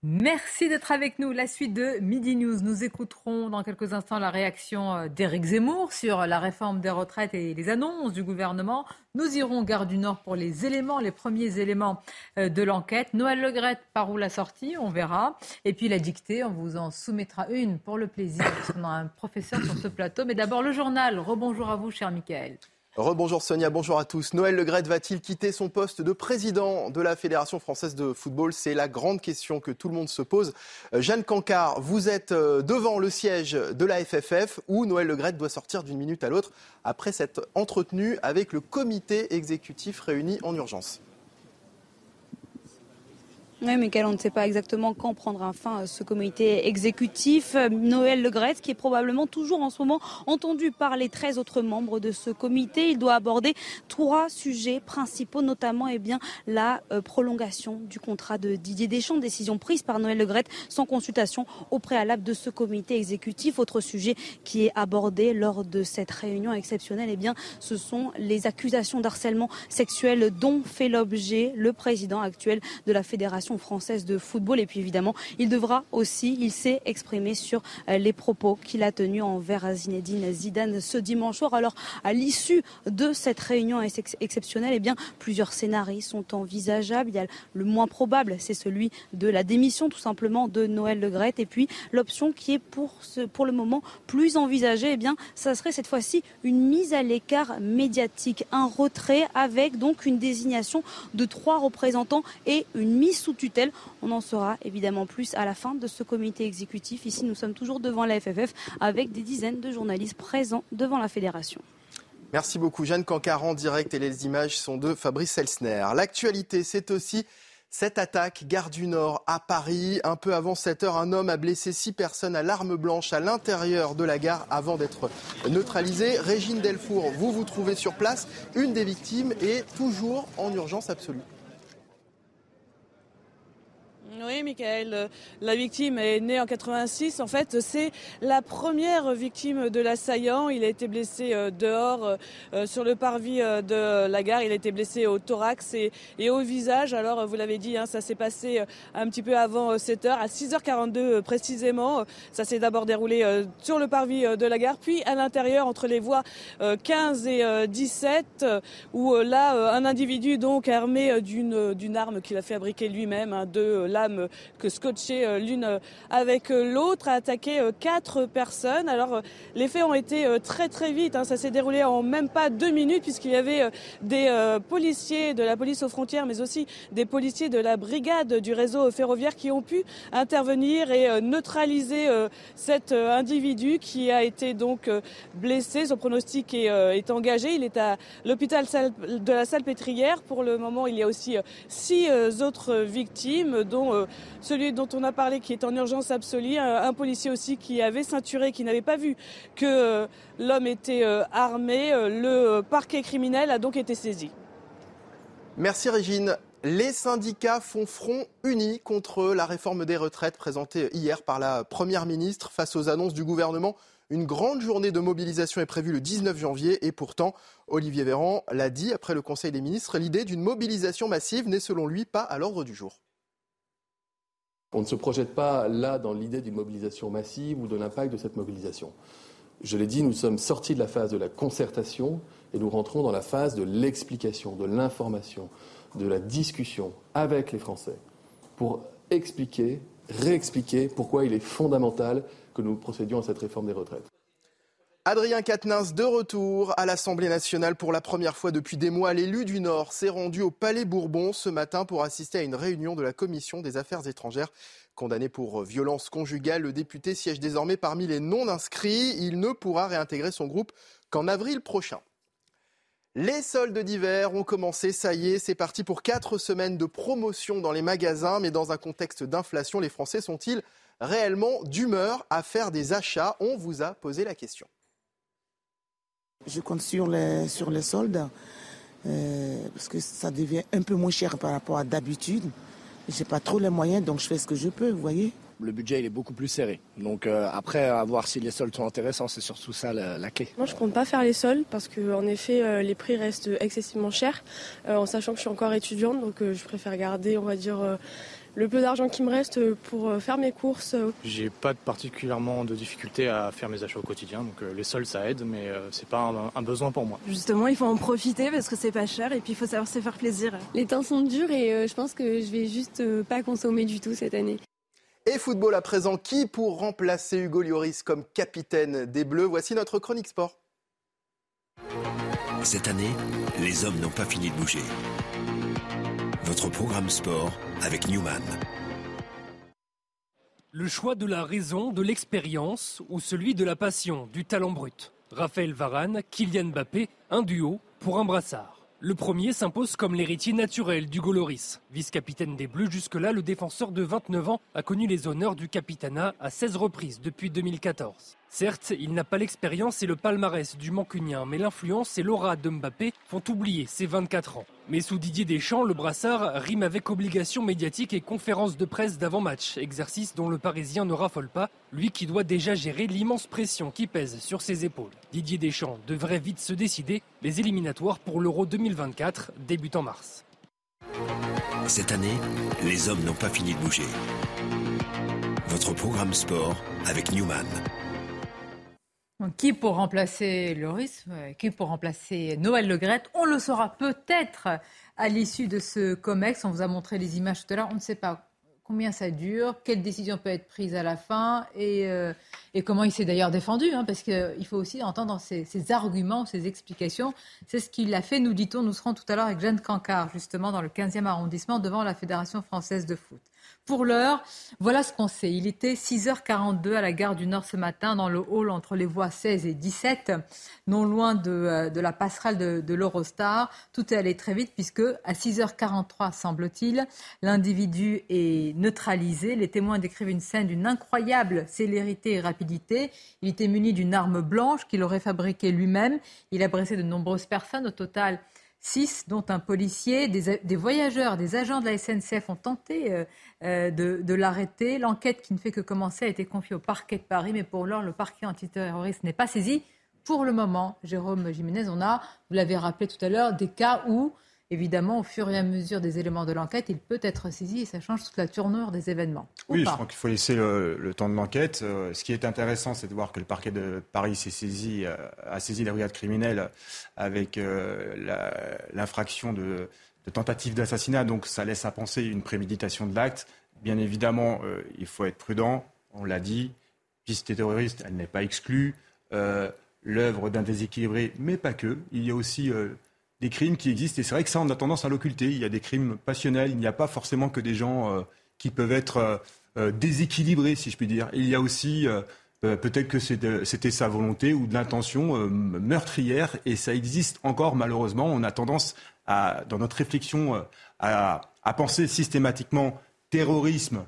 Merci d'être avec nous. La suite de Midi News. Nous écouterons dans quelques instants la réaction euh, d'Éric Zemmour sur la réforme des retraites et les annonces du gouvernement. Nous irons Gare du Nord pour les éléments, les premiers éléments euh, de l'enquête. Noël Legrette, par où la sortie? On verra. Et puis la dictée, on vous en soumettra une pour le plaisir, qu'on a un professeur sur ce plateau. Mais d'abord le journal. Rebonjour à vous, cher Michael. Rebonjour Sonia, bonjour à tous. Noël Legrette va-t-il quitter son poste de président de la Fédération française de football? C'est la grande question que tout le monde se pose. Euh, Jeanne Cancard, vous êtes euh, devant le siège de la FFF où Noël Legrette doit sortir d'une minute à l'autre après s'être entretenu avec le comité exécutif réuni en urgence. Oui, mais on ne sait pas exactement quand prendra fin euh, ce comité exécutif. Euh, Noël Legrette, qui est probablement toujours en ce moment entendu par les 13 autres membres de ce comité, il doit aborder trois sujets principaux, notamment eh bien, la euh, prolongation du contrat de Didier Deschamps, décision prise par Noël Legrette sans consultation au préalable de ce comité exécutif. Autre sujet qui est abordé lors de cette réunion exceptionnelle, eh bien, ce sont les accusations d'harcèlement sexuel dont fait l'objet le président actuel de la Fédération française de football. Et puis évidemment, il devra aussi, il s'est exprimé sur euh, les propos qu'il a tenus envers Zinedine Zidane ce dimanche soir. Alors, à l'issue de cette réunion exceptionnelle, eh bien, plusieurs scénarios sont envisageables. Il y a le moins probable, c'est celui de la démission tout simplement de Noël Le Et puis l'option qui est pour, pour le moment plus envisagée, eh bien, ça serait cette fois-ci une mise à l'écart médiatique, un retrait avec donc une désignation de trois représentants et une mise sous tutelle. On en saura évidemment plus à la fin de ce comité exécutif. Ici, nous sommes toujours devant la FFF avec des dizaines de journalistes présents devant la fédération. Merci beaucoup, Jeanne Cancar en direct et les images sont de Fabrice Elsner. L'actualité, c'est aussi cette attaque, gare du Nord à Paris. Un peu avant 7 heures, un homme a blessé six personnes à l'arme blanche à l'intérieur de la gare avant d'être neutralisé. Régine Delfour, vous vous trouvez sur place. Une des victimes est toujours en urgence absolue. Oui, Michael, la victime est née en 86. En fait, c'est la première victime de l'assaillant. Il a été blessé euh, dehors euh, sur le parvis euh, de la gare. Il a été blessé au thorax et, au visage. Alors, vous l'avez dit, hein, ça s'est passé un petit peu avant 7 heures, à 6h42 précisément. Ça s'est d'abord déroulé sur le parvis de la gare, puis à l'intérieur entre les voies 15 et 17, où là, un individu donc armé d'une arme qu'il a fabriquée lui-même, hein, de que scotchées euh, l'une euh, avec euh, l'autre, a attaqué quatre personnes. Alors les faits ont été très très vite, hein. ça s'est déroulé en même pas deux minutes puisqu'il y avait des policiers de la police aux frontières mais aussi des policiers de la brigade du réseau ferroviaire qui ont pu intervenir et neutraliser cet individu qui a été donc blessé. Son pronostic est, est engagé. Il est à l'hôpital de la Salpêtrière. Pour le moment, il y a aussi six autres victimes, dont celui dont on a parlé qui est en urgence absolue, un, policier aussi qui avait ceinturé, qui n'avait pas vu que euh, l'homme était euh, armé. Le parquet criminel a donc été saisi. Merci Régine. Les syndicats font front uni contre la réforme des retraites présentée hier par la Première ministre face aux annonces du gouvernement. Une grande journée de mobilisation est prévue le 19 janvier et pourtant, Olivier Véran l'a dit après le Conseil des ministres, l'idée d'une mobilisation massive n'est selon lui pas à l'ordre du jour. On ne se projette pas là dans l'idée d'une mobilisation massive ou de l'impact de cette mobilisation. Je l'ai dit, nous sommes sortis de la phase de la concertation et nous rentrons dans la phase de l'explication, de l'information, de la discussion avec les Français pour expliquer, réexpliquer pourquoi il est fondamental que nous procédions à cette réforme des retraites. Adrien Quatennens de retour à l'Assemblée nationale pour la première fois depuis des mois. L'élu du Nord s'est rendu au Palais Bourbon ce matin pour assister à une réunion de la Commission des Affaires étrangères. Condamné pour violence conjugale, le député siège désormais parmi les non-inscrits. Il ne pourra réintégrer son groupe qu'en avril prochain. Les soldes d'hiver ont commencé, ça y est, c'est parti pour quatre semaines de promotion dans les magasins, mais dans un contexte d'inflation, les Français sont-ils réellement d'humeur à faire des achats? On vous a posé la question. Je compte sur les, sur les soldes euh, parce que ça devient un peu moins cher par rapport à d'habitude. Je n'ai pas trop les moyens, donc je fais ce que je peux, vous voyez. Le budget il est beaucoup plus serré. Donc euh, après, à voir si les soldes sont intéressants, c'est surtout ça la, clé. Moi, je compte pas faire les soldes parce qu'en effet, euh, les prix restent excessivement chers, en sachant que je suis encore étudiante, donc je préfère garder, on va dire le peu d'argent qui me reste pour euh, faire mes courses. J'ai pas particulièrement de difficulté à faire mes achats au quotidien, donc euh, les soldes ça aide, mais euh, c'est pas un, besoin pour moi. Justement, il faut en profiter parce que c'est pas cher et puis il faut savoir se faire plaisir. Les temps sont durs et je pense que je vais juste pas consommer du tout cette année. Et football à présent, qui pour remplacer Hugo Lloris comme capitaine des Bleus? Voici notre chronique sport. Cette année, les hommes n'ont pas fini de bouger. Votre programme sport avec Newman. Le choix de la raison, de l'expérience ou celui de la passion, du talent brut. Raphaël Varane, Kylian Mbappé, un duo pour un brassard. Le premier s'impose comme l'héritier naturel du Goloris. Vice-capitaine des Bleus, jusque-là, le défenseur de 29 ans a connu les honneurs du capitanat à 16 reprises depuis 2014. Certes, il n'a pas l'expérience et le palmarès du Mancunien, mais l'influence et l'aura de Mbappé font oublier ses 24 ans. Mais sous Didier Deschamps, le brassard rime avec obligation médiatique et conférence de presse d'avant-match, exercice dont le Parisien ne raffole pas, lui qui doit déjà gérer l'immense pression qui pèse sur ses épaules. Didier Deschamps devrait vite se décider, les éliminatoires pour l'Euro 2024 débutent en mars. Cette année, les hommes n'ont pas fini de bouger. Votre programme sport avec Newman. Qui pour remplacer Loris Qui pour remplacer Noël Legrette On le saura peut-être à l'issue de ce COMEX. On vous a montré les images tout à l'heure. On ne sait pas combien ça dure, quelle décision peut être prise à la fin et, euh, comment il s'est d'ailleurs défendu, hein, parce qu'il faut aussi entendre ses, ses arguments, ses explications. C'est ce qu'il a fait, nous dit-on. Nous serons tout à l'heure avec Jeanne Cancard, justement, dans le 15e arrondissement, devant la Fédération française de foot. Pour l'heure, voilà ce qu'on sait. Il était 6h42 à la gare du Nord ce matin, dans le hall entre les voies 16 et 17, non loin de, euh, la passerelle de, l'Eurostar. Tout est allé très vite puisque à 6h43, semble-t-il, l'individu est neutralisé. Les témoins décrivent une scène d'une incroyable célérité et rapidité. Il était muni d'une arme blanche qu'il aurait fabriquée lui-même. Il a de nombreuses personnes. Au total, six, dont un policier, des, voyageurs, des agents de la SNCF ont tenté euh, euh, de, l'arrêter. L'enquête qui ne fait que commencer a été confiée au parquet de Paris, mais pour l'heure, le parquet antiterroriste n'est pas saisi. Pour le moment, Jérôme Jiménez, on a, vous l'avez rappelé tout à l'heure, des cas où évidemment, au fur et à mesure des éléments de l'enquête, il peut être saisi et ça change toute la tournure des événements. Oui, je crois qu'il faut laisser le, temps de l'enquête. Euh, ce qui est intéressant, c'est de voir que le parquet de Paris s'est saisi, euh, a saisi la brigade criminelle avec euh, l'infraction de, tentative d'assassinat. Donc ça laisse à penser une préméditation de l'acte. Bien évidemment, il faut être prudent. On l'a dit, piste terroriste, elle n'est pas exclue. L'œuvre d'un déséquilibré, mais pas que. Il y a aussi des crimes qui existent. Et c'est vrai que ça, on a tendance à l'occulter. Il y a des crimes passionnels. Il n'y a pas forcément que des gens euh, qui peuvent être euh, euh, déséquilibrés, si je puis dire. il y a aussi, peut-être que c'était sa volonté ou de l'intention meurtrière. Et ça existe encore, malheureusement. On a tendance, dans notre réflexion, à penser systématiquement terrorisme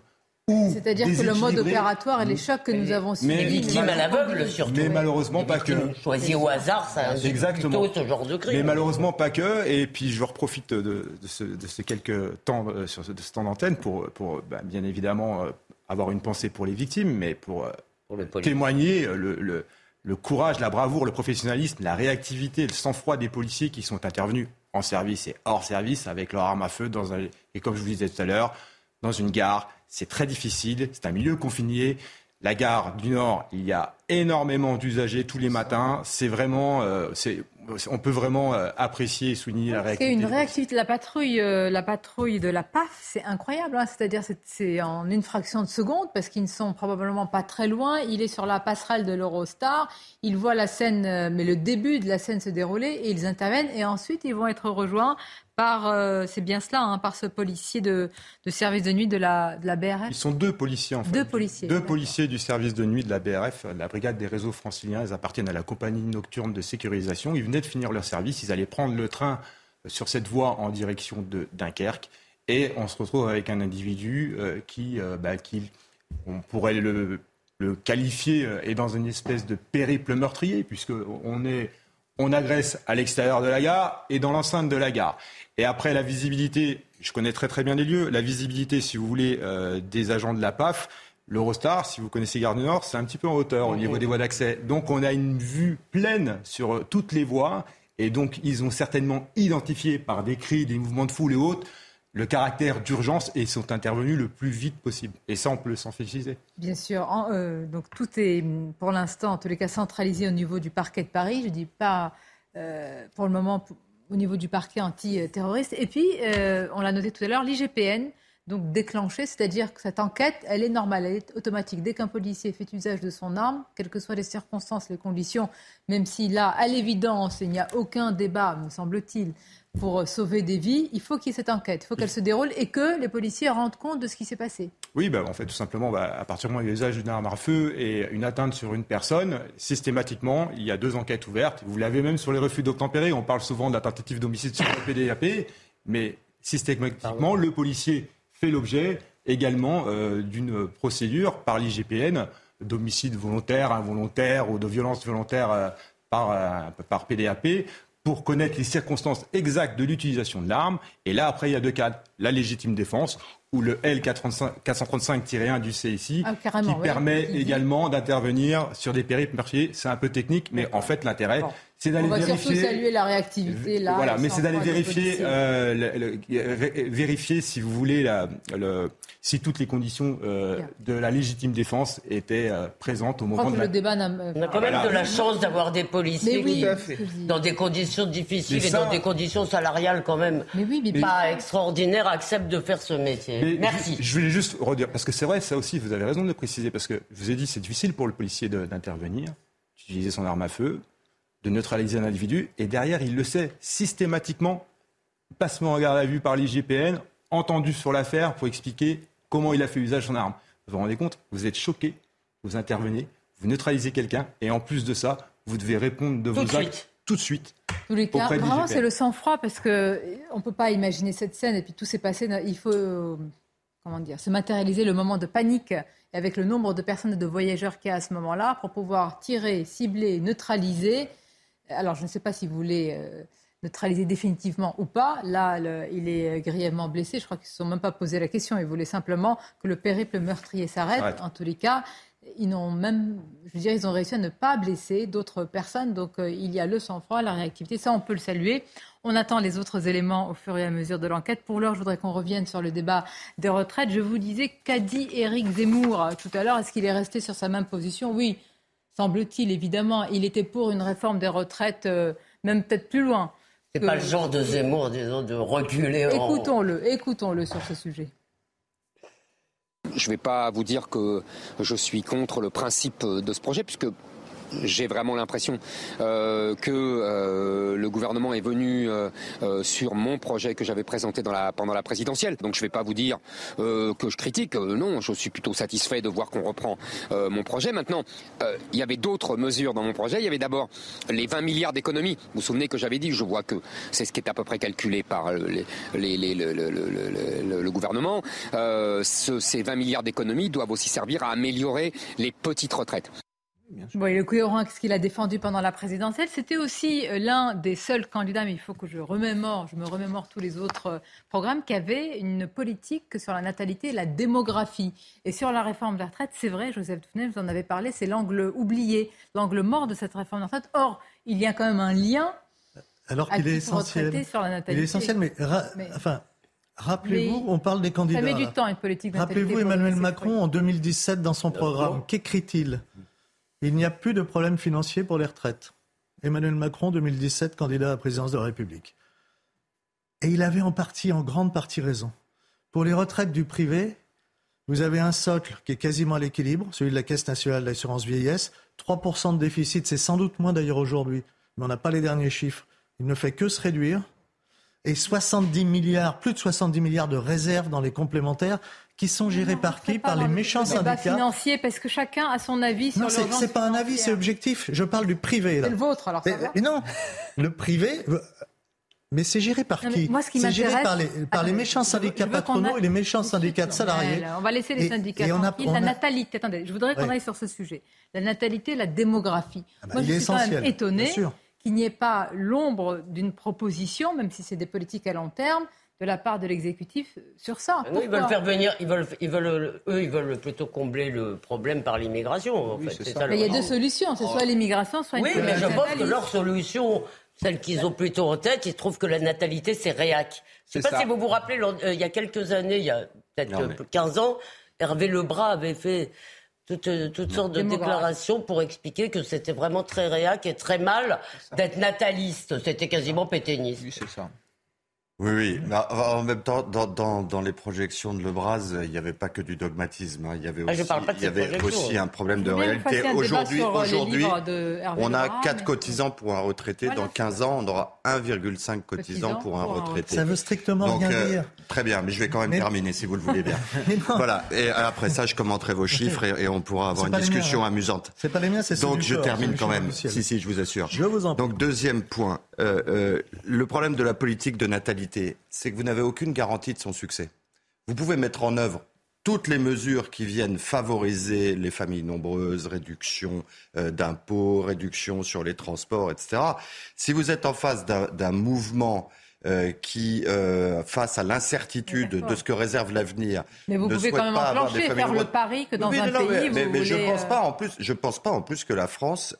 c'est-à-dire que le mode opératoire et les chocs que nous avons subis. Les victimes à l'aveugle, surtout. Mais malheureusement pas que. Choisi au hasard, ça Exactement. plutôt ce genre de crime. Mais malheureusement pas que. Et puis je reprofite de, de, ces quelques temps, euh, sur ce, de ce temps d'antenne pour, pour bah, bien évidemment euh, avoir une pensée pour les victimes, mais pour, euh, témoigner le, le, le, courage, la bravoure, le professionnalisme, la réactivité, le sang-froid des policiers qui sont intervenus en service et hors service avec leur arme à feu dans un, et comme je vous disais tout à l'heure, dans une gare c'est très difficile, c'est un milieu confiné. La gare du Nord, il y a énormément d'usagers tous les matins. C'est vraiment, euh, on peut vraiment euh, apprécier et souligner la réactivité. C'est une réactivité. La patrouille, euh, la patrouille de la PAF, c'est incroyable. Hein. C'est-à-dire, c'est en une fraction de seconde parce qu'ils ne sont probablement pas très loin. Il est sur la passerelle de l'Eurostar. Ils voient la scène, mais le début de la scène se dérouler et ils interviennent. Et ensuite, ils vont être rejoints par, euh, c'est bien cela, hein, par ce policier de, service de nuit de la, de la BRF Ils sont deux policiers en fait. Deux policiers. Deux policiers du service de nuit de la BRF, la brigade des réseaux franciliens. Ils appartiennent à la compagnie nocturne de sécurisation. Ils venaient de finir leur service. Ils allaient prendre le train sur cette voie en direction de Dunkerque. Et on se retrouve avec un individu euh, qui, euh, bah, qui, on pourrait le, qualifier, est dans une espèce de périple meurtrier, puisqu'on est on agresse à l'extérieur de la gare et dans l'enceinte de la gare. Et après, la visibilité, je connais très très bien les lieux, la visibilité, si vous voulez, euh, des agents de la PAF, l'Eurostar, si vous connaissez Gare du Nord, c'est un petit peu en hauteur au niveau des voies d'accès. Donc on a une vue pleine sur euh, toutes les voies. Et donc ils ont certainement identifié par des cris, des mouvements de foule et autres, le caractère d'urgence et sont intervenus le plus vite possible. Et ça, on peut s'en féliciter. Bien sûr. Euh, donc tout est, pour l'instant, en tous les cas, centralisé au niveau du parquet de Paris. Je ne dis pas pour le moment au niveau du parquet antiterroriste. Et puis, euh, on l'a noté tout à l'heure, l'IGPN, donc déclenchée, c'est-à-dire que cette enquête, elle est normale, elle est automatique. Dès qu'un policier fait usage de son arme, quelles que soient les circonstances, les conditions, même s'il a, à l'évidence, il n'y a aucun débat, me semble-t-il, pour sauver des vies, il faut qu'il y ait cette enquête, il faut qu'elle se déroule et que les policiers rendent compte de ce qui s'est passé. Oui, bah, en fait, tout simplement, bah, à partir du moment où il y a l'usage d'une arme à feu et une atteinte sur une personne, systématiquement, il y a deux enquêtes ouvertes. Vous l'avez même sur les refus d'obtempérer. On parle souvent de la tentative d'homicide sur le PDAP, mais systématiquement, le policier fait l'objet également euh, d'une procédure par l'IGPN d'homicide volontaire, involontaire ou de violence volontaire euh, par, euh, par PDAP pour connaître les circonstances exactes de l'utilisation de l'arme. Et là, après, il y a deux cas. La légitime défense ou le L435-1 du CSI ah, qui permet également d'intervenir sur des périples marchés. C'est un peu technique, mais en fait, l'intérêt, c'est d'aller vérifier. On va surtout saluer la réactivité là. Voilà, mais c'est d'aller vérifier, euh, vérifier si vous voulez la, le, si toutes les conditions euh, de la légitime défense étaient euh, présentes au moment de la... le débat On a quand même de la chance d'avoir des policiers qui, dans des conditions difficiles et dans des conditions salariales quand même mais oui, mais pas extraordinaires, acceptent de faire ce métier. Merci. Je, je voulais juste redire parce que c'est vrai, ça aussi, vous avez raison de le préciser parce que je vous ai dit c'est difficile pour le policier d'intervenir, d'utiliser son arme à feu de neutraliser un individu, et derrière, il le sait systématiquement, passement en garde à vue par l'IGPN, entendu sur l'affaire pour expliquer comment il a fait usage de son arme. Vous vous rendez compte Vous êtes choqué, vous intervenez, vous neutralisez quelqu'un, et en plus de ça, vous devez répondre de vos actes tout de suite. Tous les cas, vraiment, c'est le sang-froid parce que on ne peut pas imaginer cette scène et puis tout s'est passé. Il faut comment dire, se matérialiser le moment de panique avec le nombre de personnes et de voyageurs qu'il y a à ce moment-là pour pouvoir tirer, cibler, neutraliser alors, je ne sais pas si vous voulez euh, neutraliser définitivement ou pas. Là, il est grièvement blessé. Je crois qu'ils ne se sont même pas posé la question. Ils voulaient simplement que le périple meurtrier s'arrête. En tous les cas, ils n'ont même, je veux dire, ils ont réussi à ne pas blesser d'autres personnes. Donc, euh, il y a le sang-froid, la réactivité. Ça, on peut le saluer. On attend les autres éléments au fur et à mesure de l'enquête. Pour l'heure, je voudrais qu'on revienne sur le débat des retraites. Je vous disais, qu'a dit Éric Zemmour tout à l'heure Est-ce qu'il est resté sur sa même position? Oui, semble-t-il, évidemment. Il était pour une réforme des retraites, euh, même peut-être plus loin. C'est pas le genre de Zemmour, disons, de reculer. Écoutons-le, écoutons-le sur ce sujet. Je ne vais pas vous dire que je suis contre le principe de ce projet, puisque j'ai vraiment l'impression euh, que euh, le gouvernement est venu euh, sur mon projet que j'avais présenté dans la, pendant la présidentielle. Donc je ne vais pas vous dire que je critique. non, je suis plutôt satisfait de voir qu'on reprend mon projet. Maintenant, il y avait d'autres mesures dans mon projet. Il y avait d'abord les 20 milliards d'économies. Vous vous souvenez que j'avais dit, je vois que c'est ce qui est à peu près calculé par les, les, les, le, le, le, gouvernement. Ce, ces 20 milliards d'économies doivent aussi servir à améliorer les petites retraites. Bon, il est cohérent avec ce qu'il a défendu pendant la présidentielle. C'était aussi euh, l'un des seuls candidats, mais il faut que je remémore, je me remémore tous les autres euh, programmes, qui avait une politique sur la natalité et la démographie. Et sur la réforme de la retraite, c'est vrai, Joseph Tounet, vous en avez parlé, c'est l'angle oublié, l'angle mort de cette réforme de la retraite. Or, il y a quand même un lien. Alors qu'il est essentiel. Sur la natalité. Il est essentiel, mais, enfin, Rappelez-vous, on parle des candidats. Ça met du temps, une politique Rappelez-vous Emmanuel Macron en 2017 dans son programme. Qu'écrit-il? Il n'y a plus de problème financier pour les retraites. Emmanuel Macron, 2017, candidat à la présidence de la République. Et il avait en partie, en grande partie raison. Pour les retraites du privé, vous avez un socle qui est quasiment à l'équilibre, celui de la Caisse nationale d'assurance vieillesse. 3% de déficit, c'est sans doute moins d'ailleurs aujourd'hui, mais on n'a pas les derniers chiffres. Il ne fait que se réduire. Et 70 milliards, plus de 70 milliards de réserves dans les complémentaires qui sont gérés par qui Par les méchants syndicats. financier, parce que chacun a son avis sur Non, c'est pas un avis, c'est objectif. Je parle du privé. C'est le vôtre, alors. Ça mais, non, le privé. Mais c'est géré par qui C'est géré par les, par les méchants syndicats patronaux et les méchants syndicats de salariés. on va laisser les syndicats et, tranquilles. La natalité, attendez, je voudrais qu'on aille sur ce sujet. La natalité, la démographie. Ah bah, Moi, je suis quand même étonné qu'il n'y ait pas l'ombre d'une proposition, même si c'est des politiques à long terme, de la part de l'exécutif sur ça. Ah ils veulent faire venir, ils veulent, ils veulent, eux, ils veulent plutôt combler le problème par l'immigration. En fait. il y a deux solutions, c'est soit l'immigration, soit une Oui, mais je pense que leur solution, celle qu'ils ont plutôt en tête, ils trouvent que la natalité, c'est réac. Je ne sais pas si vous vous rappelez, euh, il y a quelques années, il y a peut-être 15 ans, Hervé Lebras avait fait toutes, euh, toutes sortes de déclarations pour expliquer que c'était vraiment très réac et très mal d'être nataliste. C'était quasiment pétainiste. Oui, c'est ça. Oui, oui. Bah, en même temps, dans, dans, dans, les projections de Lebras, il n'y avait pas que du dogmatisme. Hein. Il y avait ah, aussi, il y avait aussi un problème de réalité. Aujourd'hui, aujourd'hui, on a 4 cotisants pour un retraité. dans 15 ans, on aura 1,5 cotisants pour un retraité. Ça veut strictement rien euh, dire. Très bien, mais je vais quand même terminer si vous le voulez bien. voilà. Et après ça, je commenterai vos chiffres et, on pourra avoir une discussion amusante. C'est pas les miens, c'est Donc je termine quand même. Si, si, je vous assure. Je vous en Donc deuxième point, euh, euh, le problème de la politique de natalité c'est que vous n'avez aucune garantie de son succès. Vous pouvez mettre en œuvre toutes les mesures qui viennent favoriser les familles nombreuses, réduction euh, d'impôts, réduction sur les transports, etc. Si vous êtes en face d'un mouvement euh, qui, euh, face à l'incertitude de ce que réserve l'avenir, mais vous pouvez quand même enclencher, faire le pari que dans un pays, mais, vous mais je pense pas en plus, je pense pas en plus que la France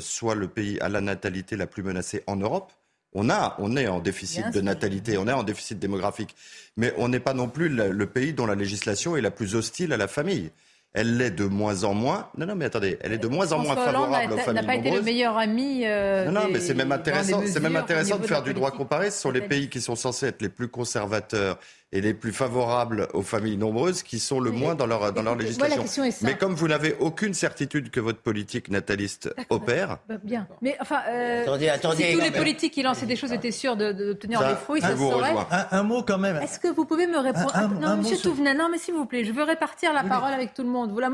soit le pays à la natalité la plus menacée en Europe. On, a, on est en déficit de natalité, on est en déficit démographique, mais on n'est pas non plus le, pays dont la législation est la plus hostile à la famille elle l'est de moins en moins. Non, non, mais attendez, elle est de moins en moins favorable aux familles n'a pas été le meilleur ami. Euh, non, non, mais c'est même intéressant. C'est même intéressant de faire du droit comparé. Ce sont les pays qui sont censés être les plus conservateurs et les plus favorables aux familles nombreuses qui sont le moins dans leur, dans leur législation. Mais comme vous n'avez aucune certitude que votre politique nataliste opère. Bah, bien. Mais enfin, euh, attendez, attendez, si tous les politiques qui lançaient des choses étaient sûrs d'obtenir des fruits, ça, serait. Un, mot quand même. Est-ce que vous pouvez me répondre? Non, monsieur Touvenin, non, mais s'il vous plaît, je veux répartir la parole avec tout le monde. Vous la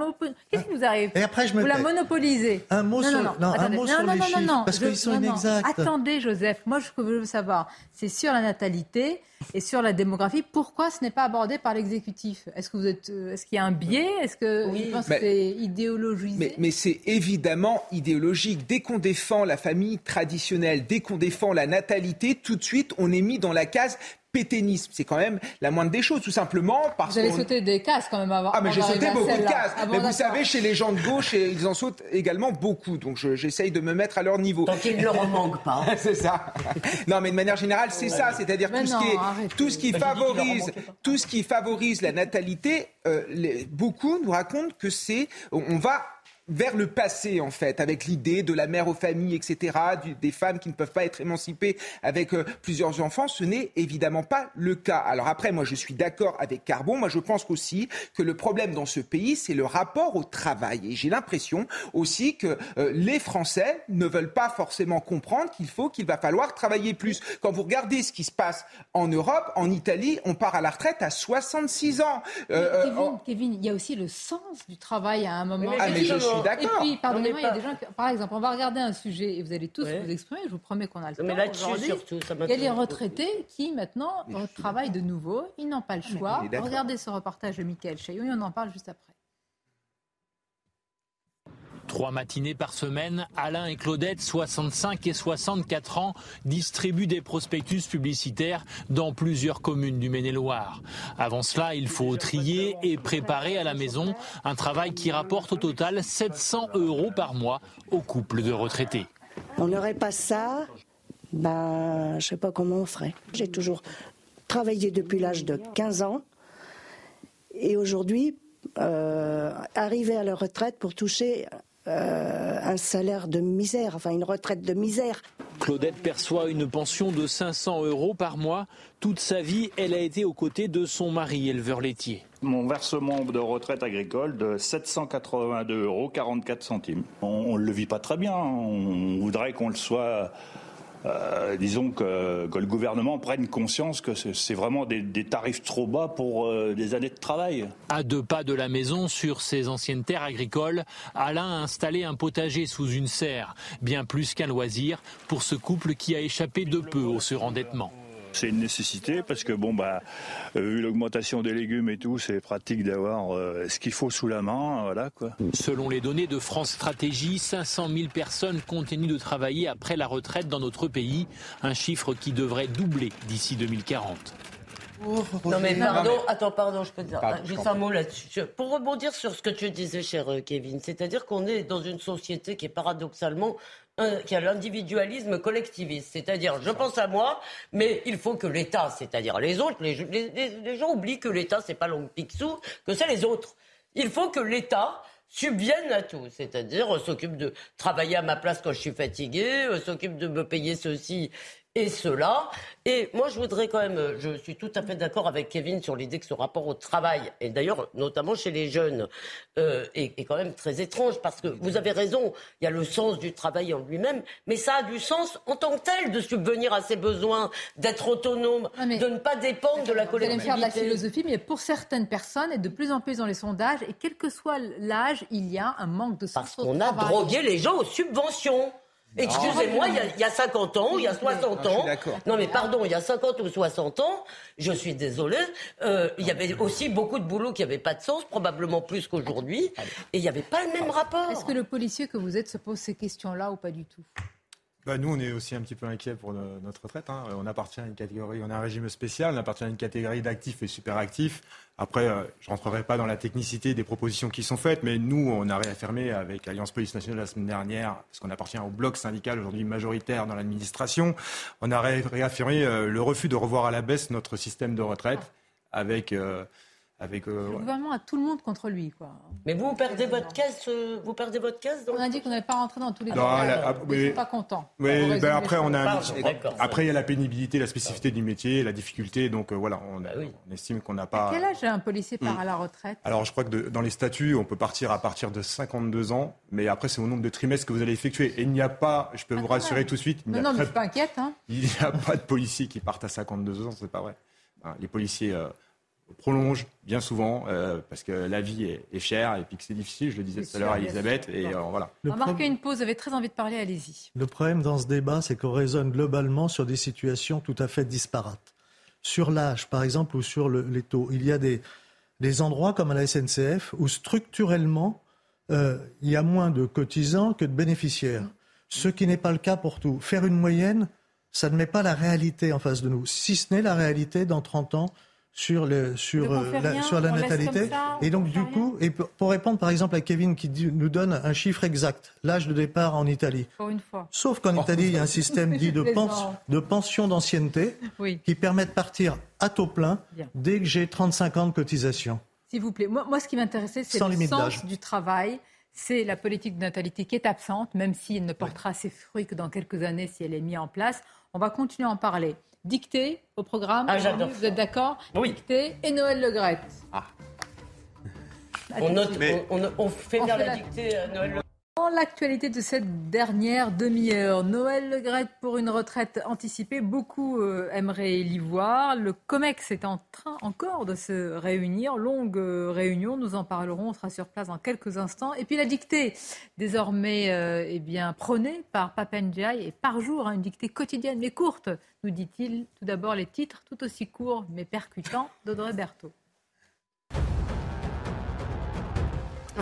Qu'est-ce qui vous arrive? Et après, je me Vous la monopolisez. Un mot sur, non, un mot sur les chiffres, parce qu'ils sont inexacts. Attendez, Joseph. Moi, ce que je veux savoir, c'est sur la natalité et sur la démographie, pourquoi ce n'est pas abordé par l'exécutif? Est-ce que vous êtes, euh, est-ce qu'il y a un biais? Est-ce que oui. que c'est idéologisé? Mais, mais c'est évidemment idéologique. Dès qu'on défend la famille traditionnelle, dès qu'on défend la natalité, tout de suite, on est mis dans la case péténisme. C'est quand même la moindre des choses, tout simplement parce Vous avez sauté des cases quand même avant. Ah, mais j'ai sauté beaucoup de cases. Ah mais vous savez, chez les gens de gauche, ils en sautent également beaucoup. Donc j'essaye de me mettre à leur niveau. Tant qu'ils ne leur manquent pas. c'est ça. non, mais de manière générale, c'est ça. C'est-à-dire tout, ce qui tout ce qui favorise, tout ce qui favorise la natalité. Euh, beaucoup nous racontent que c'est, on va vers le passé, en fait, avec l'idée de la mère aux familles, etc., des femmes qui ne peuvent pas être émancipées avec euh, plusieurs enfants. Ce n'est évidemment pas le cas. Alors après, moi, je suis d'accord avec Carbon. Moi, je pense aussi que le problème dans ce pays, c'est le rapport au travail. Et j'ai l'impression aussi que euh, les Français ne veulent pas forcément comprendre qu'il faut, qu'il va falloir travailler plus. Quand vous regardez ce qui se passe en Europe, en Italie, on part à la retraite à 66 ans. Euh, Kevin, Kevin, il y a aussi le sens du travail à un moment. Ah, mais je suis et puis, pardonnez-moi, il y a des gens par exemple, on va regarder un sujet et vous allez tous vous exprimer. Je vous promets qu'on a le temps. Mais là-dessus, surtout, ça Il y a les retraités qui maintenant travaillent de nouveau. Ils n'ont pas le choix. Regardez ce reportage de Michael Chaillon et on en parle juste après. Trois matinées par semaine, Alain et Claudette, 65 et 64 ans, distribuent des prospectus publicitaires dans plusieurs communes du Maine-et-Loire. Avant cela, il faut trier et préparer à la maison un travail qui rapporte au total 700 euros par mois aux couples de retraités. On n'aurait pas ça, ben, je sais pas comment on ferait. J'ai toujours travaillé depuis l'âge de 15 ans et aujourd'hui, euh, arriver à la retraite pour toucher euh, un salaire de misère, enfin une retraite de misère. Claudette perçoit une pension de 500 euros par mois. Toute sa vie, elle a été aux côtés de son mari, éleveur laitier. Mon versement de retraite agricole de 782 euros 44 centimes. On ne le vit pas très bien. On voudrait qu'on le soit euh, disons que, le gouvernement prenne conscience que c'est vraiment des, tarifs trop bas pour euh, des années de travail. À deux pas de la maison, sur ses anciennes terres agricoles, Alain a installé un potager sous une serre, bien plus qu'un loisir pour ce couple qui a échappé de peu au surendettement. C'est une nécessité parce que bon bah euh, vu l'augmentation des légumes et tout, c'est pratique d'avoir euh, ce qu'il faut sous la main, voilà quoi. Selon les données de France Stratégie, 500 000 personnes continuent de travailler après la retraite dans notre pays, un chiffre qui devrait doubler d'ici 2040. non mais pardon, attends, pardon, je peux te dire juste un mot là-dessus. Pour rebondir sur ce que tu disais, cher euh, Kevin, c'est-à-dire qu'on est dans une société qui est paradoxalement qui a l'individualisme collectiviste, c'est-à-dire je pense à moi, mais il faut que l'État, c'est-à-dire les autres, les, gens oublient que l'État c'est pas long Picsou, que c'est les autres. Il faut que l'État subvienne à tout, c'est-à-dire euh, s'occupe de travailler à ma place quand je suis fatigué, euh, s'occupe de me payer ceci et cela. Et moi, je voudrais quand même, je suis tout à fait d'accord avec Kevin sur l'idée que ce rapport au travail, et d'ailleurs notamment chez les jeunes, euh, est, quand même très étrange parce que vous avez raison, il y a le sens du travail en lui-même, mais ça a du sens en tant que tel de subvenir à ses besoins, d'être autonome, de ne pas dépendre de la collectivité. Vous allez me faire de la philosophie, mais pour certaines personnes, et de plus en plus dans les sondages, et quel que soit l'âge, il y a un manque de sens Parce qu'on a drogué les gens aux subventions. Excusez-moi, il y, a 50 ans, il y a 60 ans. Non, mais pardon, il y a 50 ou 60 ans, je suis désolée, euh, il y avait aussi beaucoup de boulot qui n'avait pas de sens, probablement plus qu'aujourd'hui, et il n'y avait pas le même rapport. Est-ce que le policier que vous êtes se pose ces questions-là ou pas du tout? Bah, nous, on est aussi un petit peu inquiets pour notre retraite. Hein. On appartient à une catégorie, on a un régime spécial, on appartient à une catégorie d'actifs et super actifs. Après, euh, je ne rentrerai pas dans la technicité des propositions qui sont faites, mais nous, on a réaffirmé avec Alliance Police Nationale la semaine dernière, parce qu'on appartient au bloc syndical aujourd'hui majoritaire dans l'administration, on a réaffirmé euh, le refus de revoir à la baisse notre système de retraite avec euh, avec, euh, le gouvernement a tout le monde contre lui. Quoi. Mais vous, perdez votre caisse, euh, vous perdez votre caisse On a dit qu'on n'allait pas rentrer dans tous les détails. Ah, oui, pas content. Oui, ben après, on a après, il y a la pénibilité, la spécificité du métier, la difficulté. Donc euh, voilà, on, bah on estime qu'on n'a pas. quel âge un policier part hmm. à la retraite Alors je crois que dans les statuts, on peut partir à partir de 52 ans, mais après, c'est au nombre de trimestres que vous allez effectuer. Et il n'y a pas, je peux vous rassurer tout de suite. Il non, non, mais je suis pas inquiète. Hein. Il n'y a pas de policiers qui partent à 52 ans, c'est pas vrai. Les policiers prolonge bien souvent euh, parce que la vie est, chère et puis que c'est difficile. Je le disais tout à l'heure à Elisabeth. Et euh, voilà. On va marquer une pause. Vous avez très envie de parler. Allez-y. Le problème dans ce débat, c'est qu'on raisonne globalement sur des situations tout à fait disparates. Sur l'âge, par exemple, ou sur les taux. Il y a des, des endroits comme à la SNCF où structurellement, euh, il y a moins de cotisants que de bénéficiaires. Ce qui n'est pas le cas pour tout. Faire une moyenne, ça ne met pas la réalité en face de nous. Si ce n'est la réalité dans 30 ans, sur, le, sur, euh, la, sur la natalité. et donc, du coup, et pour répondre par exemple à Kevin qui nous donne un chiffre exact, l'âge de départ en Italie. une fois. Sauf qu'en Italie, il y a un système dit de, de pension d'ancienneté qui permet de partir à taux plein dès que j'ai 35 ans de cotisation. S'il vous plaît. Moi, moi ce qui m'intéressait, c'est le sens du travail. C'est la politique de natalité qui est absente, même si elle ne portera ses fruits que dans quelques années si elle est mise en place. On va continuer à en parler dictée au programme. Ah, vous êtes d'accord Oui. Dictée et Noël Legrette. Ah. On, note, on, fait bien la dictée à Noël Legrette. Dans l'actualité de cette dernière demi-heure, Noël Legrette pour une retraite anticipée, beaucoup euh, aimeraient l'y voir. Le COMEX est en train encore de se réunir, longue euh, réunion, nous en parlerons, on sera sur place dans quelques instants. Et puis la dictée, désormais euh, eh prônée par Papendiaï, et par jour, hein, une dictée quotidienne mais courte, nous dit-il. Tout d'abord les titres, tout aussi courts mais percutants, d'Audrey Berthaud.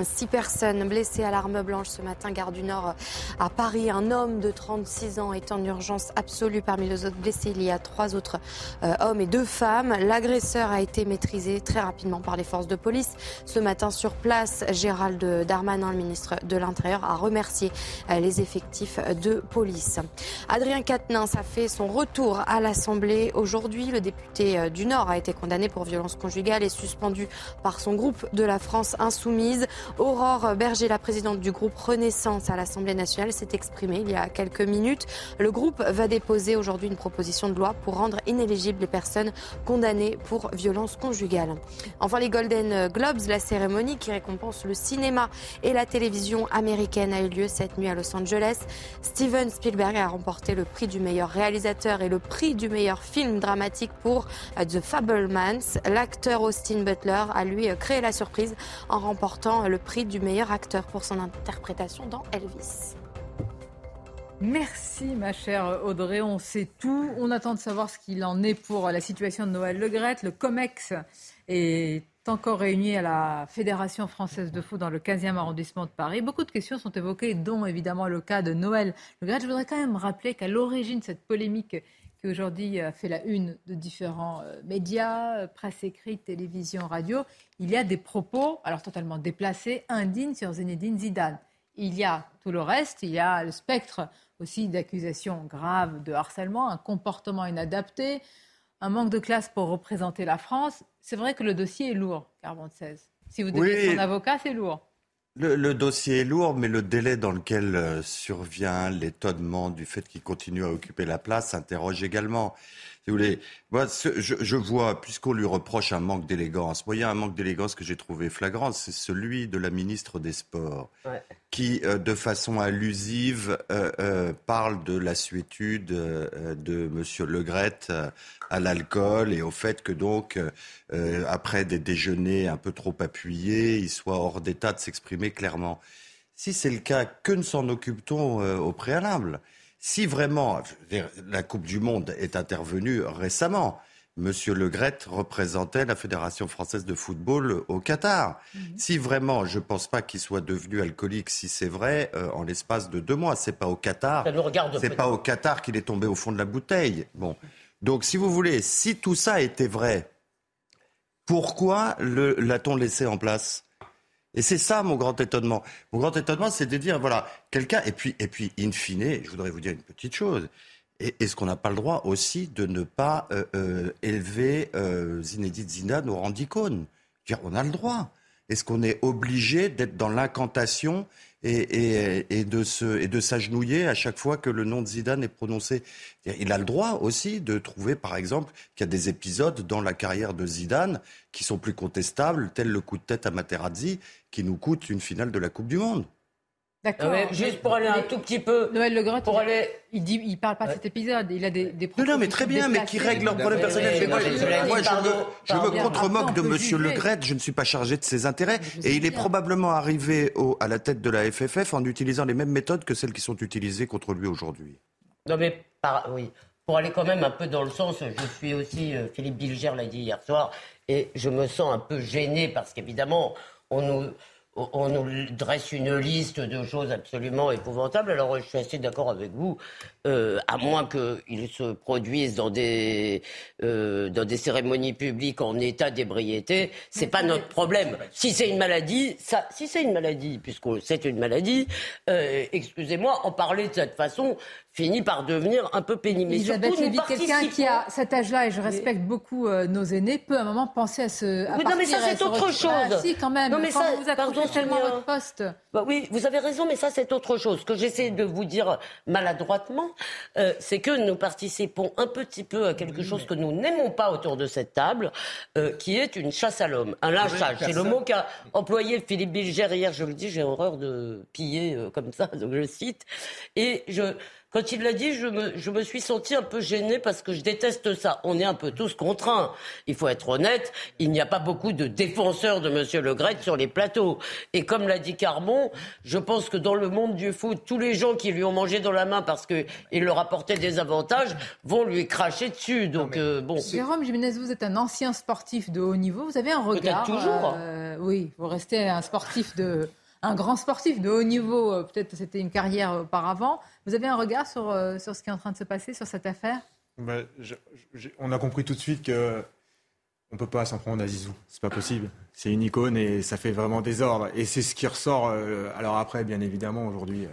Six personnes blessées à l'arme blanche ce matin, gare du Nord à Paris. Un homme de 36 ans est en urgence absolue. Parmi les autres blessés, il y a trois autres euh, hommes et deux femmes. L'agresseur a été maîtrisé très rapidement par les forces de police. Ce matin, sur place, Gérald Darmanin, le ministre de l'Intérieur, a remercié euh, les effectifs de police. Adrien Quatennens a fait son retour à l'Assemblée aujourd'hui. Le député euh, du Nord a été condamné pour violence conjugale et suspendu par son groupe de la France Insoumise. Aurore Berger, la présidente du groupe Renaissance à l'Assemblée nationale, s'est exprimée il y a quelques minutes. Le groupe va déposer aujourd'hui une proposition de loi pour rendre inéligibles les personnes condamnées pour violence conjugale. Enfin, les Golden Globes, la cérémonie qui récompense le cinéma et la télévision américaine, a eu lieu cette nuit à Los Angeles. Steven Spielberg a remporté le prix du meilleur réalisateur et le prix du meilleur film dramatique pour The Fablemans. L'acteur Austin Butler a lui créé la surprise en remportant le prix du meilleur acteur pour son interprétation dans Elvis. Merci ma chère Audrey, on sait tout. On attend de savoir ce qu'il en est pour la situation de Noël Legrette. Le COMEX est encore réuni à la Fédération française de foot dans le 15e arrondissement de Paris. Beaucoup de questions sont évoquées, dont évidemment le cas de Noël Legrette. Je voudrais quand même rappeler qu'à l'origine de cette polémique qui aujourd'hui a fait la une de différents euh, médias, euh, presse écrite, télévision, radio, il y a des propos, alors totalement déplacés, indignes sur Zinedine Zidane. Il y a tout le reste, il y a le spectre aussi d'accusations graves de harcèlement, un comportement inadapté, un manque de classe pour représenter la France. C'est vrai que le dossier est lourd, Carbon 16. Si vous devez son avocat, c'est lourd. Le, dossier est lourd, mais le délai dans lequel euh, survient l'étonnement du fait qu'il continue à occuper la place s'interroge également. Si vous voulez, moi, je, vois, puisqu'on lui reproche un manque d'élégance, moi, il y a un manque d'élégance que j'ai trouvé flagrant, c'est celui de la ministre des Sports, qui, euh, de façon allusive, euh, euh, parle de la suétude de M. Legrette à l'alcool et au fait que, donc, après des déjeuners un peu trop appuyés, il soit hors d'état de s'exprimer clairement. Si c'est le cas, que ne s'en occupe-t-on au préalable? Si vraiment la Coupe du Monde est intervenue récemment, Monsieur Le Gret représentait la Fédération française de football au Qatar. Mhm. Si vraiment, je ne pense pas qu'il soit devenu alcoolique, si c'est vrai, euh, en l'espace de deux mois, c'est pas au Qatar. C'est pas au Qatar qu'il est tombé au fond de la bouteille. Bon, donc si vous voulez, si tout ça était vrai, pourquoi l'a-t-on laissé en place? Et c'est ça mon grand étonnement. Mon grand étonnement, c'est de dire, voilà, quelqu'un, et puis, et puis, in fine, je voudrais vous dire une petite chose. Est-ce qu'on n'a pas le droit aussi de ne pas euh, euh, élever euh, Zinedine Zidane au rang d'icône On a le droit. Est-ce qu'on est obligé d'être dans l'incantation et, de se, et de s'agenouiller à chaque fois que le nom de Zidane est prononcé Il a le droit aussi de trouver, par exemple, qu'il y a des épisodes dans la carrière de Zidane qui sont plus contestables, tel le coup de tête à Materazzi, qui nous coûte une finale de la Coupe du Monde. D'accord. juste pour aller un tout petit peu. Noël Le Gret, pour il, aller... il dit, il parle pas de cet épisode. Il a des, des Non, mais très bien, mais qui règle leurs problèmes personnels. moi, je, me, contre-moque de Monsieur Le Gret. Je ne suis pas chargé de ses intérêts. Et il est probablement arrivé au, à la tête de la FFF en utilisant les mêmes méthodes que celles qui sont utilisées contre lui aujourd'hui. Non, mais par, oui. Pour aller quand même un peu dans le sens, je suis aussi, euh, Philippe Bilger l'a dit hier soir, et je me sens un peu gêné parce qu'évidemment, on nous on nous dresse une liste de choses absolument épouvantables. Alors, je suis assez d'accord avec vous. Euh, à moins qu'ils se produisent dans des, euh, cérémonies publiques en état d'ébriété, c'est pas notre problème. Si c'est une maladie, si c'est une maladie, puisque c'est une maladie, euh, excusez-moi, en parler de cette façon finit par devenir un peu pénible. Elisabeth quelqu'un qui a cet âge-là, et je respecte beaucoup nos aînés, peut à un moment penser à oui, non, mais ça, c'est autre chose. Ah, si, quand même. Non, mais ça, vous accrochez tellement votre poste. Bah oui, vous avez raison, mais ça, c'est autre chose. Ce que j'essaie de vous dire maladroitement, euh, c'est que nous participons un petit peu à quelque chose que nous n'aimons pas autour de cette table, euh, qui est une chasse à l'homme, un lynchage. C'est le mot qu'a employé Philippe Bilger hier, je le dis, j'ai horreur de piller euh, comme ça, donc je cite. Et je, quand il l'a dit, je me, je me suis senti un peu gêné parce que je déteste ça. On est un peu tous contraints. Il faut être honnête, il n'y a pas beaucoup de défenseurs de M. Le Gret sur les plateaux. Et comme l'a dit Carbon, je pense que dans le monde du foot, tous les gens qui lui ont mangé dans la main parce qu'il leur apportait des avantages vont lui cracher dessus. Donc, euh, bon. Jérôme Jiménez, vous êtes un ancien sportif de haut niveau. Vous avez un regard. toujours. Euh, oui, vous restez un sportif de un grand sportif de haut niveau, euh, peut-être c'était une carrière auparavant. Vous avez un regard sur, euh, sur ce qui est en train de se passer, sur cette affaire? Bah, On a compris tout de suite que on ne peut pas s'en prendre à Zizou. C'est pas possible. C'est une icône et ça fait vraiment désordre. Et c'est ce qui ressort. Euh, alors après, bien évidemment, aujourd'hui,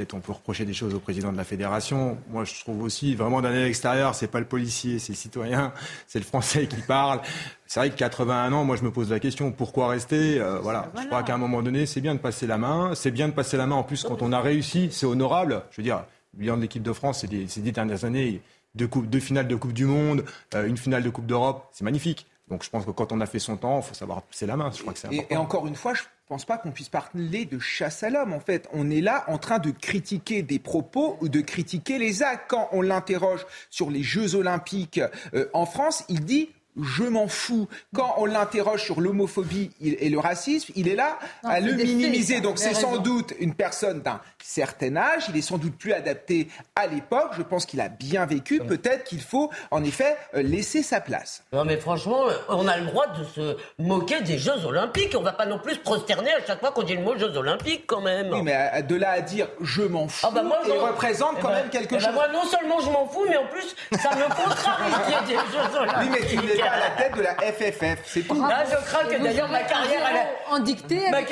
peut-être on peut reprocher des choses au président de la fédération. Moi, je trouve aussi, vraiment d'un œil extérieur, c'est pas le policier, c'est le citoyen, c'est le Français qui parle. C'est vrai que 81 ans, moi, je me pose la question, pourquoi rester? Euh, voilà. Je crois qu'à un moment donné, c'est bien de passer la main. C'est bien de passer la main. En plus, quand on a réussi, c'est honorable. Je veux dire, le bilan de l'équipe de France, ces dix dernières années, deux, deux finales de Coupe du Monde, euh, une finale de Coupe d'Europe, c'est magnifique. Donc je pense que quand on a fait son temps, il faut savoir passer la main. Je crois que c'est et, et, encore une fois, je pense pas qu'on puisse parler de chasse à l'homme. En fait, on est là en train de critiquer des propos ou de critiquer les actes. Quand on l'interroge sur les Jeux Olympiques euh, en France, il dit je m'en fous. Quand on l'interroge sur l'homophobie et le racisme, il est là à le minimiser. Donc c'est sans doute une personne d'un certain âge, il est sans doute plus adapté à l'époque. Je pense qu'il a bien vécu. Peut-être qu'il faut en effet euh, laisser sa place. Non mais franchement, on a le droit de se moquer des Jeux Olympiques. On va pas non plus se prosterner à chaque fois qu'on dit le mot Jeux Olympiques quand même. Oui, mais de là à dire je m'en fous, ah bah moi, il représente quand eh ben, même quelque eh ben, chose. moi non seulement je m'en fous, mais en plus ça me contrarie qu'il y ait des Jeux Olympiques. Oui, mais à la tête de la FFF, c'est tout. Là, je crains que d'ailleurs ma carrière à la... en dictée avec.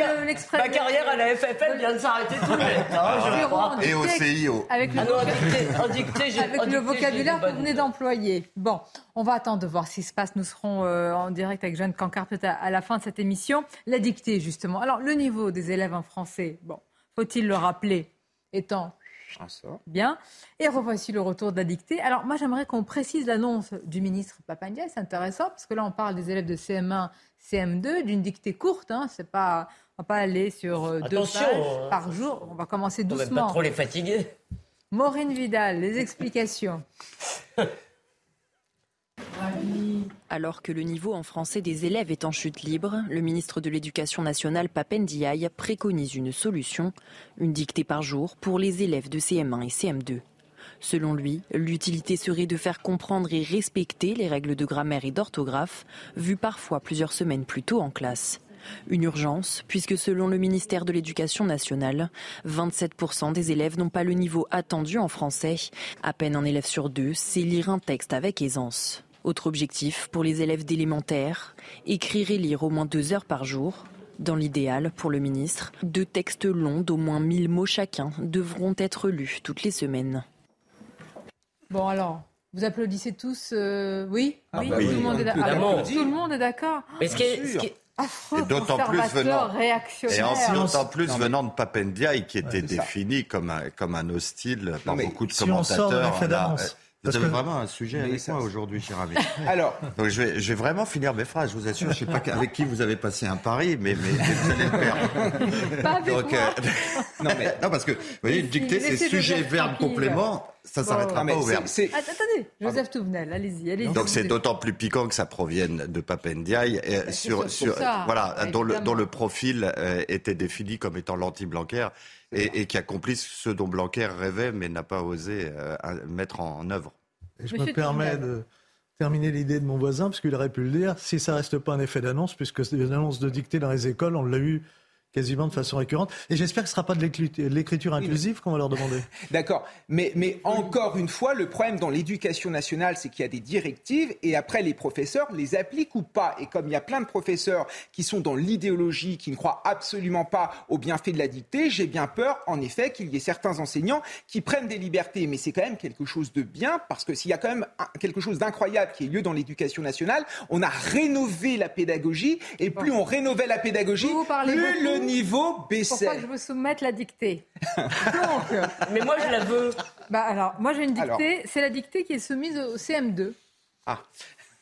Ma carrière à la FFF vient de s'arrêter tout de suite. Hein, Et au CIO. Avec le, avec le vocabulaire que vous venez d'employer. Bon, on va attendre de voir ce qui se passe. Nous serons euh, en direct avec Jeanne Cancard peut-être à, la fin de cette émission. La dictée, justement. Alors, le niveau des élèves en français, bon, faut-il le rappeler, étant Bien. Et revoici le retour de la dictée. Alors, moi, j'aimerais qu'on précise l'annonce du ministre Papandia. C'est intéressant parce que là, on parle des élèves de CM1, CM2, d'une dictée courte. Hein. C'est pas, on va pas aller sur euh, deux pages hein. par jour. On va commencer doucement. On va pas trop les fatiguer. Maureen Vidal, les explications. Alors que le niveau en français des élèves est en chute libre, le ministre de l'Éducation nationale, Papendiaï, préconise une solution, une dictée par jour pour les élèves de CM1 et CM2. Selon lui, l'utilité serait de faire comprendre et respecter les règles de grammaire et d'orthographe, vues parfois plusieurs semaines plus tôt en classe. Une urgence, puisque selon le ministère de l'Éducation nationale, 27% des élèves n'ont pas le niveau attendu en français. À peine un élève sur deux sait lire un texte avec aisance. Autre objectif pour les élèves d'élémentaire, écrire et lire au moins deux heures par jour. Dans l'idéal, pour le ministre, deux textes longs d'au moins 1000 mots chacun devront être lus toutes les semaines. Bon alors, vous applaudissez tous, euh, oui, Ah oui, bah tout, oui, le monde est d'a- évidemment. Ah, tout le monde est d'accord. Mais ce qui est- ce qui est- Affreux Et d'autant plus venant, réactionnaire. et ensuite, d'autant plus Non, mais- venant de Papendiaï, qui était défini comme un, comme un hostile par beaucoup de si on sort de commentateurs. Vous avez que- vraiment un sujet Mais avec ça, moi aujourd'hui, cher ami. Alors, Donc je vais, je vais vraiment finir mes phrases, je vous assure. Je sais pas avec qui vous avez passé un pari, mais, mais, mais vous allez le perdre. Pas avec Donc, moi. euh, non, mais, non, parce que vous voyez, une dictée, c'est sujet, verbe, complément. Ça Bon. s'arrêtera mais pas au verbe. Attendez, Joseph Touvenel, allez-y, allez-y. Donc c'est d'autant plus piquant que ça provienne de Papendiaï, euh, c'est sur, sur, ça, voilà, dont, le, dont le profil euh, était défini comme étant l'anti-Blanquer et, et qui accomplit ce dont Blanquer rêvait mais n'a pas osé euh, mettre en, en œuvre. Et je Monsieur me permets Touvenel. de terminer l'idée de mon voisin, parce qu'il aurait pu le dire, si ça reste pas un effet d'annonce, puisque c'est une annonce de dictée dans les écoles, on l'a eu quasiment de façon récurrente. Et j'espère que ce ne sera pas de l'écrit- l'écriture inclusive qu'on va leur demander. D'accord. Mais, mais encore une fois, le problème dans l'éducation nationale, c'est qu'il y a des directives et après, les professeurs les appliquent ou pas. Et comme il y a plein de professeurs qui sont dans l'idéologie, qui ne croient absolument pas au bienfait de la dictée, j'ai bien peur, en effet, qu'il y ait certains enseignants qui prennent des libertés. Mais c'est quand même quelque chose de bien parce que s'il y a quand même quelque chose d'incroyable qui a lieu dans l'éducation nationale, on a rénové la pédagogie et plus on rénovait la pédagogie, plus beaucoup. Le niveau Pourquoi baissait. que je veux soumettre la dictée Donc, Mais moi, je la veux. bah alors, moi j'ai une dictée, c'est la dictée qui est soumise au CM2. Ah.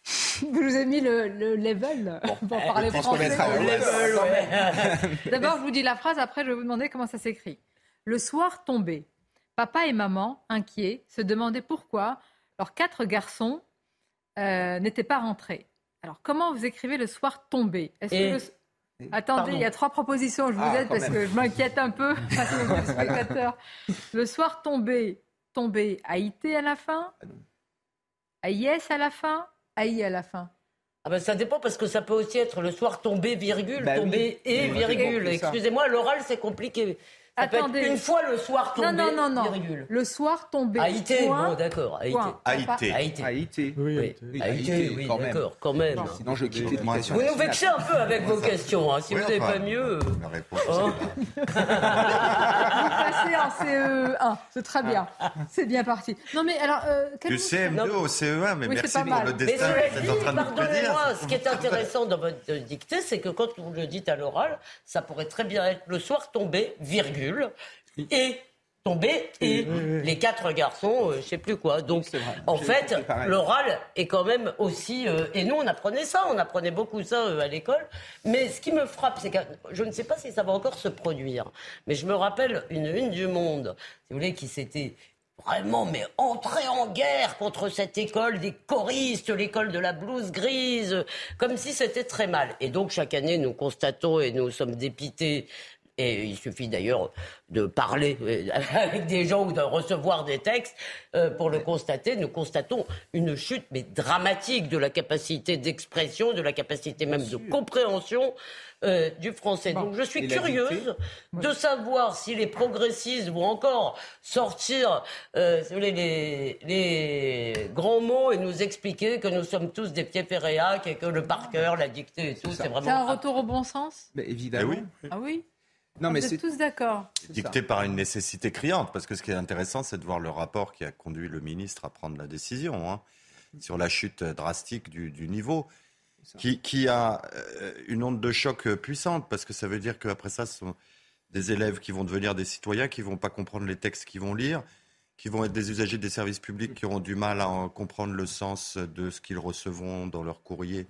Vous nous avez mis le, le level pour parler je pense qu'on français. mettra au level, ouais. D'abord, je vous dis la phrase, après je vais vous demander comment ça s'écrit. Le soir tombé, papa et maman, inquiets, se demandaient pourquoi leurs quatre garçons euh, n'étaient pas rentrés. Alors, comment vous écrivez le soir tombé? Est-ce que Et- le- Attendez, Pardon. il y a trois propositions, je vous Ah, aide parce même. que je m'inquiète un peu face aux spectateurs. Le soir tombé, tombé, AIT à la fin? AIS à la fin? AI à la fin Ah ben, ça dépend parce que ça peut aussi être le soir tombé, virgule, Bah oui. tombé et virgule. Excusez-moi, l'oral c'est compliqué. Ça peut Attendez. être une fois le soir tombé, Non, non, non, non. virgule. Le soir tombé. Haïté, bon d'accord. Haïté. Haïté. Haïté. Haïti. Oui, Oui, oui. Haïté, oui, quand même. d'accord, quand même. Sinon, je quitte l'éducation Vous nous vexez un peu avec vos questions. hein. Si Oui, vous n'avez enfin, pas mieux. La réponse, Oh. c'est là. Vous passez en CE1. C'est très bien. C'est bien parti. Non, mais alors. euh, Du vous- CM2 au CE1, mais merci pas pour mal. le Mais destin êtes en dit, train de pardonnez-moi, ce qui est intéressant dans votre dictée, c'est que quand vous le dites à l'oral, ça pourrait très bien être le soir tombé, virgule, et tombé, et les quatre garçons, euh, je sais plus quoi. Donc, en fait, l'oral est quand même aussi... euh, et nous, on apprenait ça, on apprenait beaucoup ça euh, à l'école. Mais ce qui me frappe, c'est que je ne sais pas si ça va encore se produire, mais je me rappelle une une du Monde, si vous voulez, qui s'était vraiment mais entré en guerre contre cette école des choristes, l'école de la blouse grise, comme si c'était très mal. Et donc chaque année, nous constatons et nous sommes dépités. Et il suffit d'ailleurs de parler euh, avec des gens ou de recevoir des textes euh, pour le constater. Nous constatons une chute mais dramatique de la capacité d'expression, de la capacité même de compréhension euh, du français. Donc je suis curieuse de savoir si les progressistes vont encore sortir euh, les, les grands mots et nous expliquer que nous sommes tous des pieds ferréacs et que le par cœur, la dictée et tout, c'est C'est un vraiment... retour au bon sens? Mais évidemment. Eh oui. Ah oui? Non, mais Vous c'est êtes tous d'accord. Dicté par une nécessité criante, parce que ce qui est intéressant, c'est de voir le rapport qui a conduit le ministre à prendre la décision hein, sur la chute drastique du, du niveau, qui, qui a euh, une onde de choc puissante, parce que ça veut dire qu'après ça, ce sont des élèves qui vont devenir des citoyens, qui vont pas comprendre les textes qu'ils vont lire, qui vont être des usagers des services publics, qui auront du mal à en comprendre le sens de ce qu'ils recevront dans leur courrier,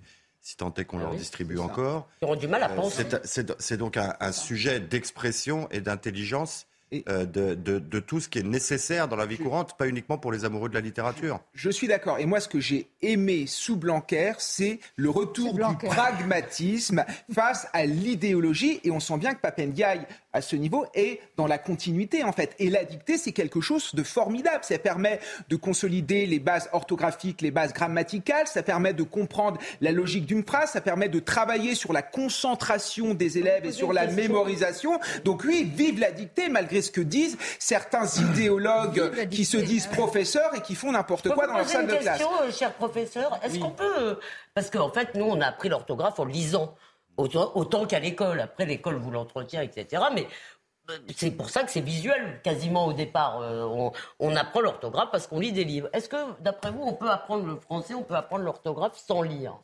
si tant est qu'on Ah leur oui, distribue encore. Ils auront du mal à Euh, penser. c'est- donc un, un sujet d'expression et d'intelligence euh, de, de, de, tout ce qui est nécessaire dans la vie courante, pas uniquement pour les amoureux de la littérature. Je suis d'accord. Et moi, ce que j'ai aimé sous Blanquer, c'est le retour du pragmatisme face à l'idéologie. Et on sent bien que Papendiaï, à ce niveau, est dans la continuité, en fait. Et la dictée, c'est quelque chose de formidable. Ça permet de consolider les bases orthographiques, les bases grammaticales. Ça permet de comprendre la logique d'une phrase. Ça permet de travailler sur la concentration des élèves et sur la mémorisation. Donc oui, vive la dictée, malgré ce que disent certains idéologues qui se disent professeurs et qui font n'importe quoi dans leur salle de classe. question, euh, cher professeur. Est-ce qu'on peut... Parce qu'en fait, nous, on a appris l'orthographe en lisant autant, qu'à l'école. Après, l'école vous l'entretient, etc. Mais euh, c'est pour ça que c'est visuel quasiment au départ. on, on, apprend l'orthographe parce qu'on lit des livres. Est-ce que, d'après vous, on peut apprendre le français, on peut apprendre l'orthographe sans lire?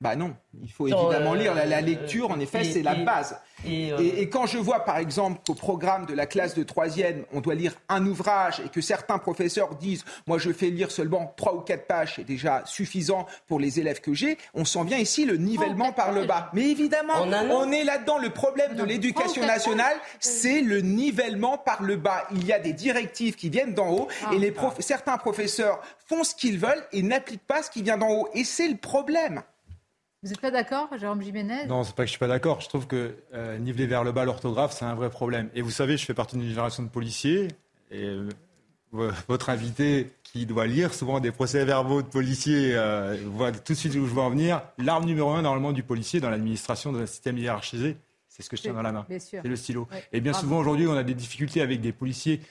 Bah non, il faut évidemment lire. La, euh, lecture, en effet, c'est la base. Euh, et, quand je vois, par exemple, qu'au programme de la classe de troisième, on doit lire un ouvrage et que certains professeurs disent, moi, je fais lire seulement trois ou quatre pages, c'est déjà suffisant pour les élèves que j'ai, on sent bien ici le nivellement par le bas. Mais évidemment, on est là-dedans. Le problème de l'éducation nationale, c'est le nivellement par le bas. Il y a des directives qui viennent d'en haut et les certains professeurs font ce qu'ils veulent et n'appliquent pas ce qui vient d'en haut. Et c'est le problème. Vous n'êtes pas d'accord, Jérôme Jiménez? Non, c'est pas que je suis pas d'accord. Je trouve que euh, niveler vers le bas l'orthographe, c'est un vrai problème. Et vous savez, je fais partie d'une génération de policiers. Et euh, votre invité, qui doit lire souvent des procès-verbaux de policiers, euh, voit tout de suite où je veux en venir. L'arme numéro un, normalement, du policier dans l'administration d'un système hiérarchisé, c'est ce que je tiens dans la main. C'est le stylo. Et bien souvent, aujourd'hui, on a des difficultés avec des policiers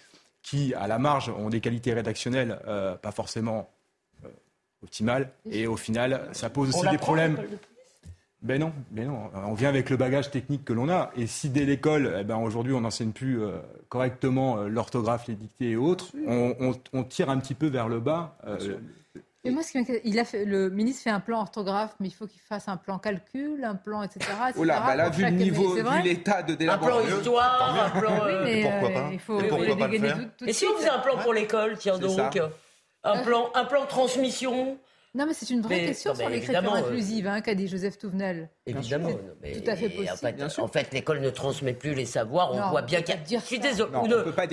qui, à la marge, ont des qualités rédactionnelles pas forcément optimale. Et au final, ça pose aussi des problèmes. Ben non, ben non. On vient avec le bagage technique que l'on a. Et si dès l'école, eh ben aujourd'hui, on n'enseigne plus euh, correctement euh, l'orthographe, les dictées et autres, on, tire un petit peu vers le bas. Euh, et moi, ce qui il a fait, le ministre fait un plan orthographe, mais il faut qu'il fasse un plan calcul, un plan, etc. oh là, bah là, vu le niveau, vu l'état de délaboration. Un plan histoire, un plan. Oui, mais, pourquoi pas il faut, et pourquoi pas le faire Et si on faisait un plan pour l'école, tiens donc un plan, un plan transmission non, mais c'est une vraie question sur l'écriture euh, inclusive hein, qu'a dit Joseph Touvenel. Évidemment. tout à fait possible. En fait, l'école ne transmet plus les savoirs. On voit bien qu'il y a. Je suis désolé.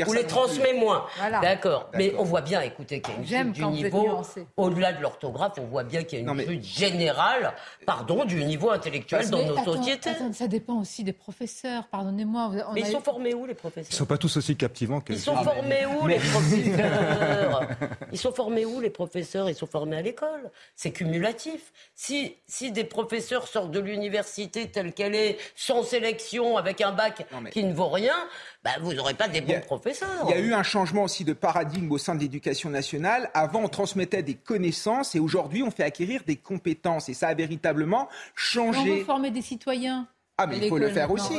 ou, les transmet moins. D'accord. Mais on voit bien, écoutez, qu'il y a une chute du niveau. Au-delà de l'orthographe, on voit bien qu'il y a une chute générale, pardon, du niveau intellectuel dans nos sociétés. ça dépend aussi des professeurs, pardonnez-moi. Mais ils sont formés où, les professeurs? Ils ne sont pas tous aussi captivants que. Ils sont formés où, les professeurs? Ils sont formés où, les professeurs? Ils sont formés à l'école c'est cumulatif. Si, si des professeurs sortent de l'université telle qu'elle est, sans sélection, avec un bac qui ne vaut rien, bah, vous n'aurez pas des bons professeurs. Il y a eu un changement aussi de paradigme au sein de l'éducation nationale. Avant, on transmettait des connaissances et aujourd'hui, on fait acquérir des compétences. Et ça a véritablement changé. On veut former des citoyens. Ah, mais il faut le faire aussi.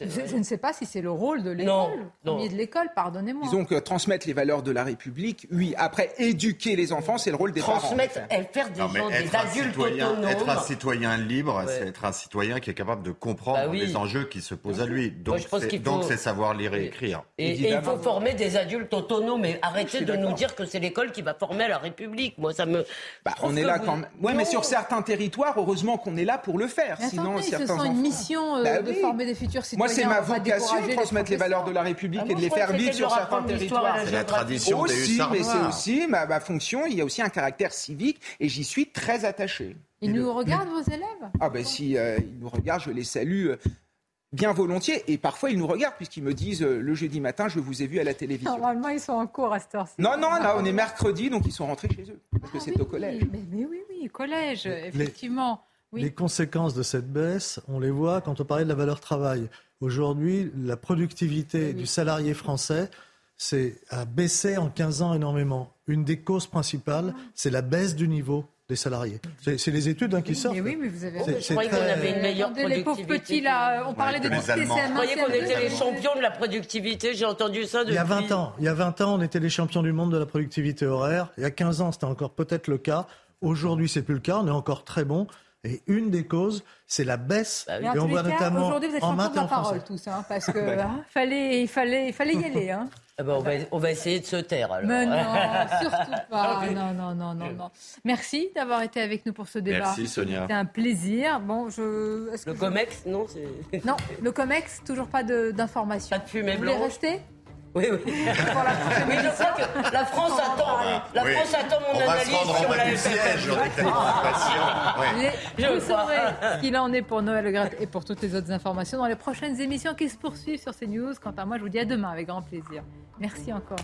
je, ne sais pas si c'est le rôle de l'école, premier de l'école, pardonnez-moi. Disons que transmettre les valeurs de la République, oui. Après, éduquer les enfants, c'est le rôle des transmettre, parents. Transmettre, faire des gens des adultes autonomes. Être un citoyen libre, c'est être un citoyen qui est capable de comprendre bah les enjeux qui se posent à lui. Donc, c'est savoir lire et écrire. Et, il faut former des adultes autonomes. Et arrêtez de nous dire que c'est l'école qui va former la République. Moi, ça me. Bah, on est là quand même. Ouais, mais sur certains territoires, heureusement qu'on est là pour le faire. Sinon, certains enfants. Euh, bah de former des futurs citoyens. Moi, c'est ma vocation, transmettre les valeurs de la République ah et de les faire vivre sur certains territoires. C'est la tradition aussi, mais c'est aussi ma, fonction. Il y a aussi un caractère civique et j'y suis très attaché. Ils nous regardent, vos élèves? Ah ben si euh, ils nous regardent, je les salue euh, bien volontiers. Et parfois, ils nous regardent puisqu'ils me disent le jeudi matin, je vous ai vu à la télévision. Normalement, ils sont en cours à cette heure-ci. Non, non, là, on est mercredi, donc ils sont rentrés chez eux. Parce que ah c'est au collège. Mais, mais, oui, oui, collège, effectivement. Les conséquences de cette baisse, on les voit quand on parlait de la valeur travail. Aujourd'hui, la productivité du salarié français c'est a baissé en 15 ans énormément. Une des causes principales, c'est la baisse du niveau des salariés. C'est les études hein, qui sortent. oui, mais vous avez Je croyais qu'on avait une meilleure productivité. Les pauvres petits, là, on parlait de Je croyais qu'on était les champions de la productivité. J'ai entendu ça depuis... Il y a 20 ans. Il y a 20 ans, on était les champions du monde de la productivité horaire. Il y a 15 ans, c'était encore peut-être le cas. Aujourd'hui, c'est plus le cas. On est encore très bon. Et une des causes, c'est la baisse. Bah et on voit notamment aujourd'hui, vous êtes en maths de la parole tous, hein, parce que hein, fallait, il fallait, il fallait y aller. Hein. Ah bah, on, va, on, va, essayer de se taire alors. Mais non, surtout pas. Non, non, non, non, non. Merci d'avoir été avec nous pour ce débat. Merci Sonia. C'était un plaisir. Bon, je. Le Comex, non Non, le Comex, toujours pas d'informations. Pas de fumée Vous blanche. voulez rester? Oui, oui. Mais je crois que la France attend, la Oui. France attend mon On va analyse se rendre en sur la du siège. Les- Vous saurez ce qu'il en est pour Noël Le et pour toutes les autres informations dans les prochaines émissions qui se poursuivent sur CNews. Quant à moi, je vous dis à demain avec grand plaisir. Merci encore.